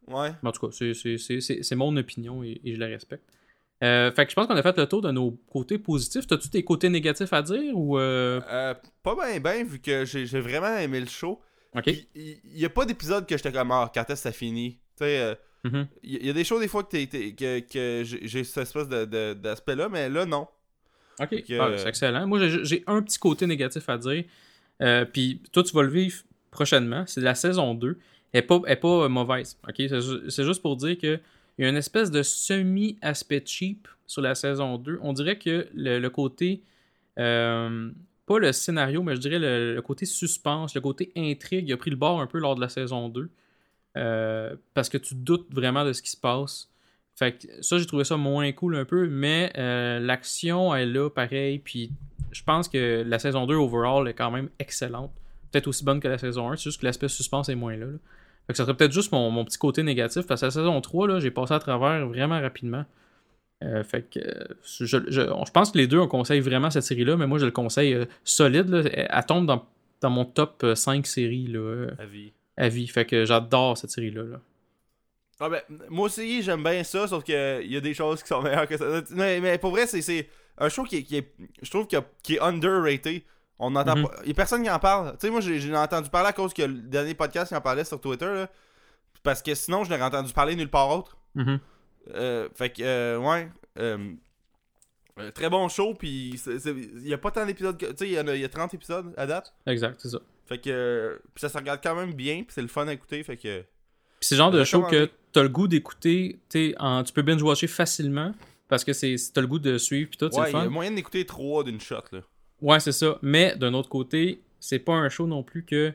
Ouais. En tout cas, c'est mon opinion et, et je la respecte. Euh, fait que je pense qu'on a fait le tour de nos côtés positifs. T'as-tu tes côtés négatifs à dire ou. euh, Euh, pas bien, bien, vu que j'ai j'ai vraiment aimé le show. Ok. Il il- il y, a pas d'épisode que j'étais comme, ah, quand est-ce que ça finit? Tu sais, Mhm. il y, a des shows des fois que, t'es- t'es- que, que j'ai j'ai cette espèce de- de- d'aspect-là, mais là, non. Ok, que- Ah, c'est excellent. Moi, j'ai- j'ai un petit côté négatif à dire. Euh, Puis toi, tu vas le vivre prochainement. C'est la saison 2. Elle n'est pas, elle est pas euh, mauvaise. ok? C'est ju- c'est juste pour dire que il y a une espèce de semi-aspect cheap sur la saison 2. On dirait que le, côté. euh, pas le scénario, mais je dirais le, côté suspense, le côté intrigue, il a pris le bord un peu lors de la saison 2. Euh, parce que tu doutes vraiment de ce qui se passe. Fait que ça, j'ai trouvé ça moins cool un peu, mais euh, l'action est là, pareil. Puis je pense que la saison 2 overall est quand même excellente. Peut-être aussi bonne que la saison 1, c'est juste que l'aspect suspense est moins là. Fait que ça serait peut-être juste mon, mon petit côté négatif, parce que la saison 3, là, j'ai passé à travers vraiment rapidement. Euh, fait que euh, je, je, je pense que les deux, on conseille vraiment cette série-là, mais moi, je le conseille euh, solide. Là. Elle, elle tombe dans, dans mon top euh, 5 séries là, euh, À vie. à vie. Fait que j'adore cette série-là. là. Ah ben, moi aussi, j'aime bien ça, sauf que il y a des choses qui sont meilleures que ça. Mais, mais pour vrai, c'est- c'est un show qui est, qui est- je trouve que, qui est underrated. On n'entend Mhm. pas. Il y a personne qui en parle. Tu sais, moi, j'ai entendu parler à cause que le dernier podcast, il en parlait sur Twitter, là. Parce que sinon, je n'aurais entendu parler nulle part autre. Mhm. Euh, fait que, euh, ouais. euh, très bon show, puis il n'y a pas tant d'épisodes. Tu sais, il y, en a- il y a 30 épisodes à date. Exact, c'est ça. Fait que. puis ça se regarde quand même bien, puis c'est le fun à écouter, fait que. Puis c'est le genre de show que t'as le goût d'écouter, en- tu peux binge-watcher facilement, parce que c'est t'as le goût de suivre, puis tout, c'est le il y fun. a moyen d'écouter 3 d'une shot, là. Ouais, c'est ça. Mais d'un autre côté, c'est pas un show non plus que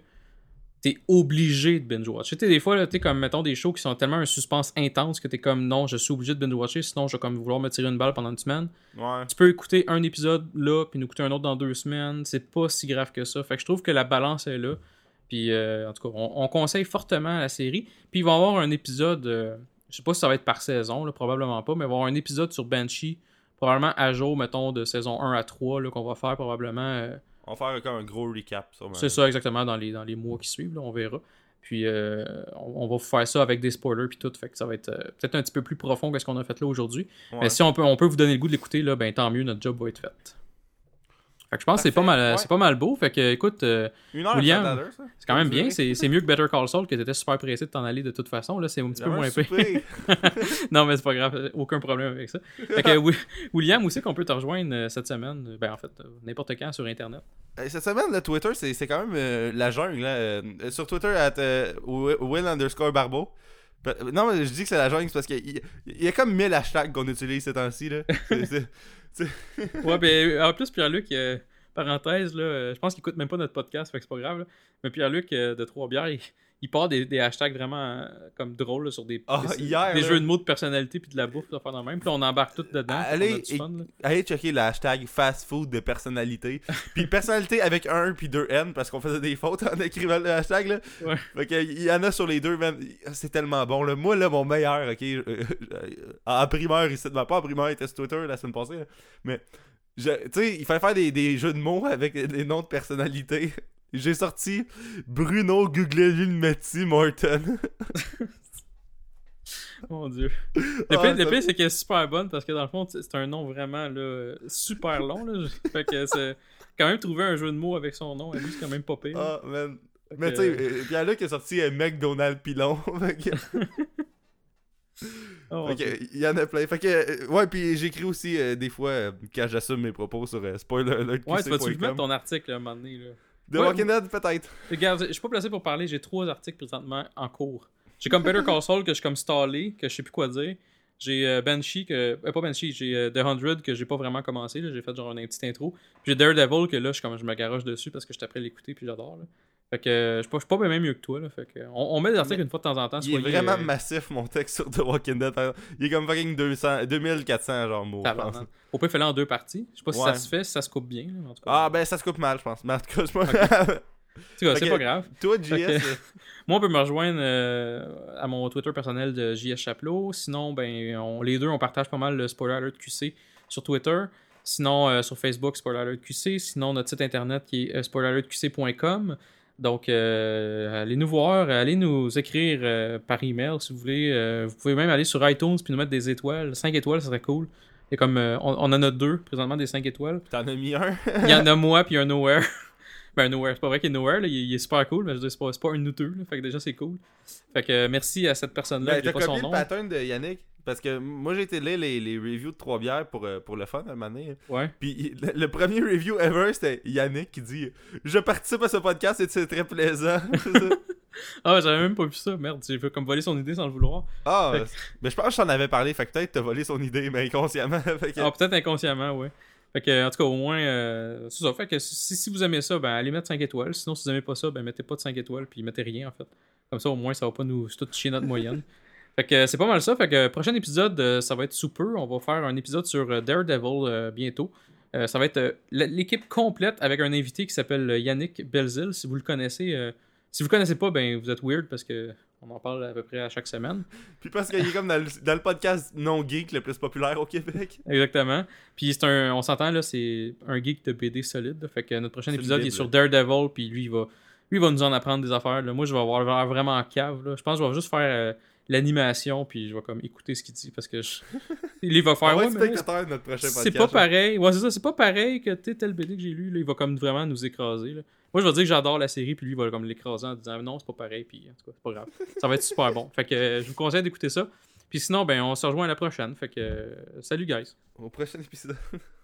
t'es obligé de binge-watcher. Tu sais, des fois, là, t'es comme, mettons, des shows qui sont tellement un suspense intense que t'es comme, non, je suis obligé de binge-watcher, sinon je vais comme vouloir me tirer une balle pendant une semaine. Ouais. Tu peux écouter un épisode là, puis nous écouter un autre dans deux semaines. C'est pas si grave que ça. Fait que je trouve que la balance est là. Puis, euh, en tout cas, on, on conseille fortement la série. Puis, il va y avoir un épisode, euh, je sais pas si ça va être par saison, là, probablement pas, mais il va y avoir un épisode sur Banshee, probablement à jour, mettons, de saison 1 à 3, là, qu'on va faire probablement. euh, On va faire comme un gros recap. sûrement. c'est ça, exactement, dans les, dans les mois qui suivent, là, on verra. Puis, euh, on, on va faire ça avec des spoilers, puis tout. Fait que ça va être euh, peut-être un petit peu plus profond que ce qu'on a fait là aujourd'hui. Ouais. Mais si on peut, on peut vous donner le goût de l'écouter, là, ben tant mieux, notre job va être fait. Fait que je pense que c'est pas mal, ouais. c'est pas mal beau. Fait que, écoute, euh, Une heure, William, c'est quand même bien. C'est c'est mieux que Better Call Saul, que t'étais super pressé de t'en aller de toute façon. Là, c'est un petit peu moins pire. non, mais c'est pas grave. Aucun problème avec ça. Fait que, Wi- William, où c'est qu'on peut te rejoindre euh, cette semaine Ben, en fait, euh, n'importe quand sur Internet. Euh, Cette semaine, le Twitter, c'est c'est quand même euh, la jungle. là. Euh, sur Twitter, at, euh, Will underscore Barbeau. Non, mais je dis que c'est la jungle, parce qu'il y, il y a comme 1000 hashtags qu'on utilise ces temps-ci. là. C'est- c'est- Ouais, ben, en plus, Pierre-Luc, euh, parenthèse, là, euh, je pense qu'il écoute même pas notre podcast, fait que c'est pas grave. là. Mais Pierre-Luc euh, de Trois-Bières, il, il part des, des hashtags vraiment euh, comme drôles là, sur des, Ah, des, hier, des là. jeux de mots de personnalité puis de la bouffe, de faire dans même. Puis on embarque tout dedans. puis Allez, et- fun. Allez checker le hashtag fast food de personnalité. Puis personnalité avec un puis deux N parce qu'on faisait des fautes en écrivant le hashtag. Là. Ouais. Fait que, il y en a sur les deux, man. C'est tellement bon. Là. Moi, là, mon meilleur, ok. euh, euh, en primaire, ici, ben, pas en primaire, il était sur Twitter la semaine passée. là. Mais, tu sais, il fallait faire des, des jeux de mots avec des noms de personnalités. J'ai sorti Bruno Guglielmetti Morton. Mon dieu. Ah, Le pire, ça- pire, c'est qu'elle est super bonne parce que dans le fond, c'est un nom vraiment là, super long. Là. Fait que c'est quand même trouver un jeu de mots avec son nom, à c'est quand même pas pire. Ah, man. Fait Mais que- tu sais, Pierre-Luc a sorti euh, McDonald Pilon. Fait que- Oh, Fait que, il y en a plein. Fait que, euh, ouais, puis j'écris aussi euh, des fois euh, quand j'assume mes propos sur euh, spoileralert. Ouais, tu vas-tu mettre ton article là, un moment donné. Là? De Ouais. Walking Dead, peut-être. Regarde, je suis pas placé pour parler, j'ai trois articles présentement en cours. J'ai comme Better Call Saul que je suis comme stallé, que je sais plus quoi dire. J'ai euh, Banshee, que. euh, pas Banshee, j'ai euh, The 100 que j'ai pas vraiment commencé, j'ai fait genre une petite intro. J'ai Daredevil que là, je, comme, je me garoche dessus parce que je après l'écouter puis j'adore. Fait que euh, je suis pas, je suis pas bien mieux que toi. Là, fait que, on, on met des articles une fois de temps en temps. Il est vraiment euh, massif, mon texte sur The Walking Dead. Il est comme fucking 200, 2400 genre mots. Au pire, fais-le en deux parties. Je sais pas si ça se fait, si ça se coupe bien. là, en tout cas. Ah, ben ça se coupe mal, je pense. Mais en tout cas, cas, c'est pas grave. Toi, JS. Que- Moi, on peut me rejoindre euh, à mon Twitter personnel de JS Chaplot. Sinon, ben, on- les deux, on partage pas mal le Spoiler Alert QC sur Twitter. Sinon, euh, sur Facebook, Spoiler Alert QC. Sinon, notre site internet qui est spoileralertqc.com. Donc, euh, allez nous voir, allez nous écrire euh, par email si vous voulez. Euh, vous pouvez même aller sur iTunes puis nous mettre des étoiles. 5 étoiles, ça serait cool. Et comme euh, on, on en a deux présentement des 5 étoiles. T'en as mis un? Il y en a moi puis un Nowhere. ben, un Nowhere, c'est pas vrai qu'il est Nowhere, là, il, est- il est super cool, mais je veux dire, c'est pas, pas un douteux, là, fait que déjà c'est cool. Fait que merci à cette personne-là, Ben, t'as pas son le nom. pattern de Yannick? Parce que moi, j'ai été lire les, les reviews de trois bières pour, euh, pour le fun à un moment donné. Ouais. Puis le, le premier review ever, c'était Yannick qui dit Je participe à ce podcast et c'est très plaisant. Ah, j'avais même pas vu ça, merde, j'ai comme voler son idée sans le vouloir. ah, mais je pense que je t'en avais parlé. Fait que peut-être t'as volé son idée, mais inconsciemment. que- Ah, peut-être inconsciemment, ouais. Fait que, en tout cas, au moins, euh, c'est ça. Fait que si, si vous aimez ça, ben allez mettre 5 étoiles. Sinon, si vous aimez pas ça, ben mettez pas de 5 étoiles, puis mettez rien, en fait. Comme ça, au moins, ça va pas nous tout chier notre moyenne. Fait que c'est pas mal ça. Fait que prochain épisode, euh, ça va être sous peu. On va faire un épisode sur euh, Daredevil euh, bientôt. Euh, ça va être euh, l'équipe complète avec un invité qui s'appelle Yannick Belzil. Si vous le connaissez, euh, si vous le connaissez pas, ben vous êtes weird parce que on en parle à peu près à chaque semaine. Puis parce qu'il est comme dans le, dans le podcast non geek le plus populaire au Québec. Exactement. Puis c'est un, on s'entend là, c'est un geek de BD solide. Fait que notre prochain épisode il est sur Daredevil, puis lui il va, lui il va nous en apprendre des affaires. là. Moi je vais avoir vraiment en cave. Là. Je pense que je vais juste faire euh, l'animation, puis je vais comme écouter ce qu'il dit parce que je... il va faire. Va ouais, être mais là, spectateur de notre prochain podcast. c'est pas pareil. Ouais, c'est ça, c'est pas pareil que tel BD que j'ai lu. Là, il va comme vraiment nous écraser. Là. Moi, je vais dire que j'adore la série, puis lui, il va comme l'écraser en disant non, c'est pas pareil, puis en tout cas, c'est pas grave. Ça va être super bon. Fait que euh, je vous conseille d'écouter ça. Puis sinon, ben, on se rejoint à la prochaine. Fait que euh, salut, guys. Au prochain épisode.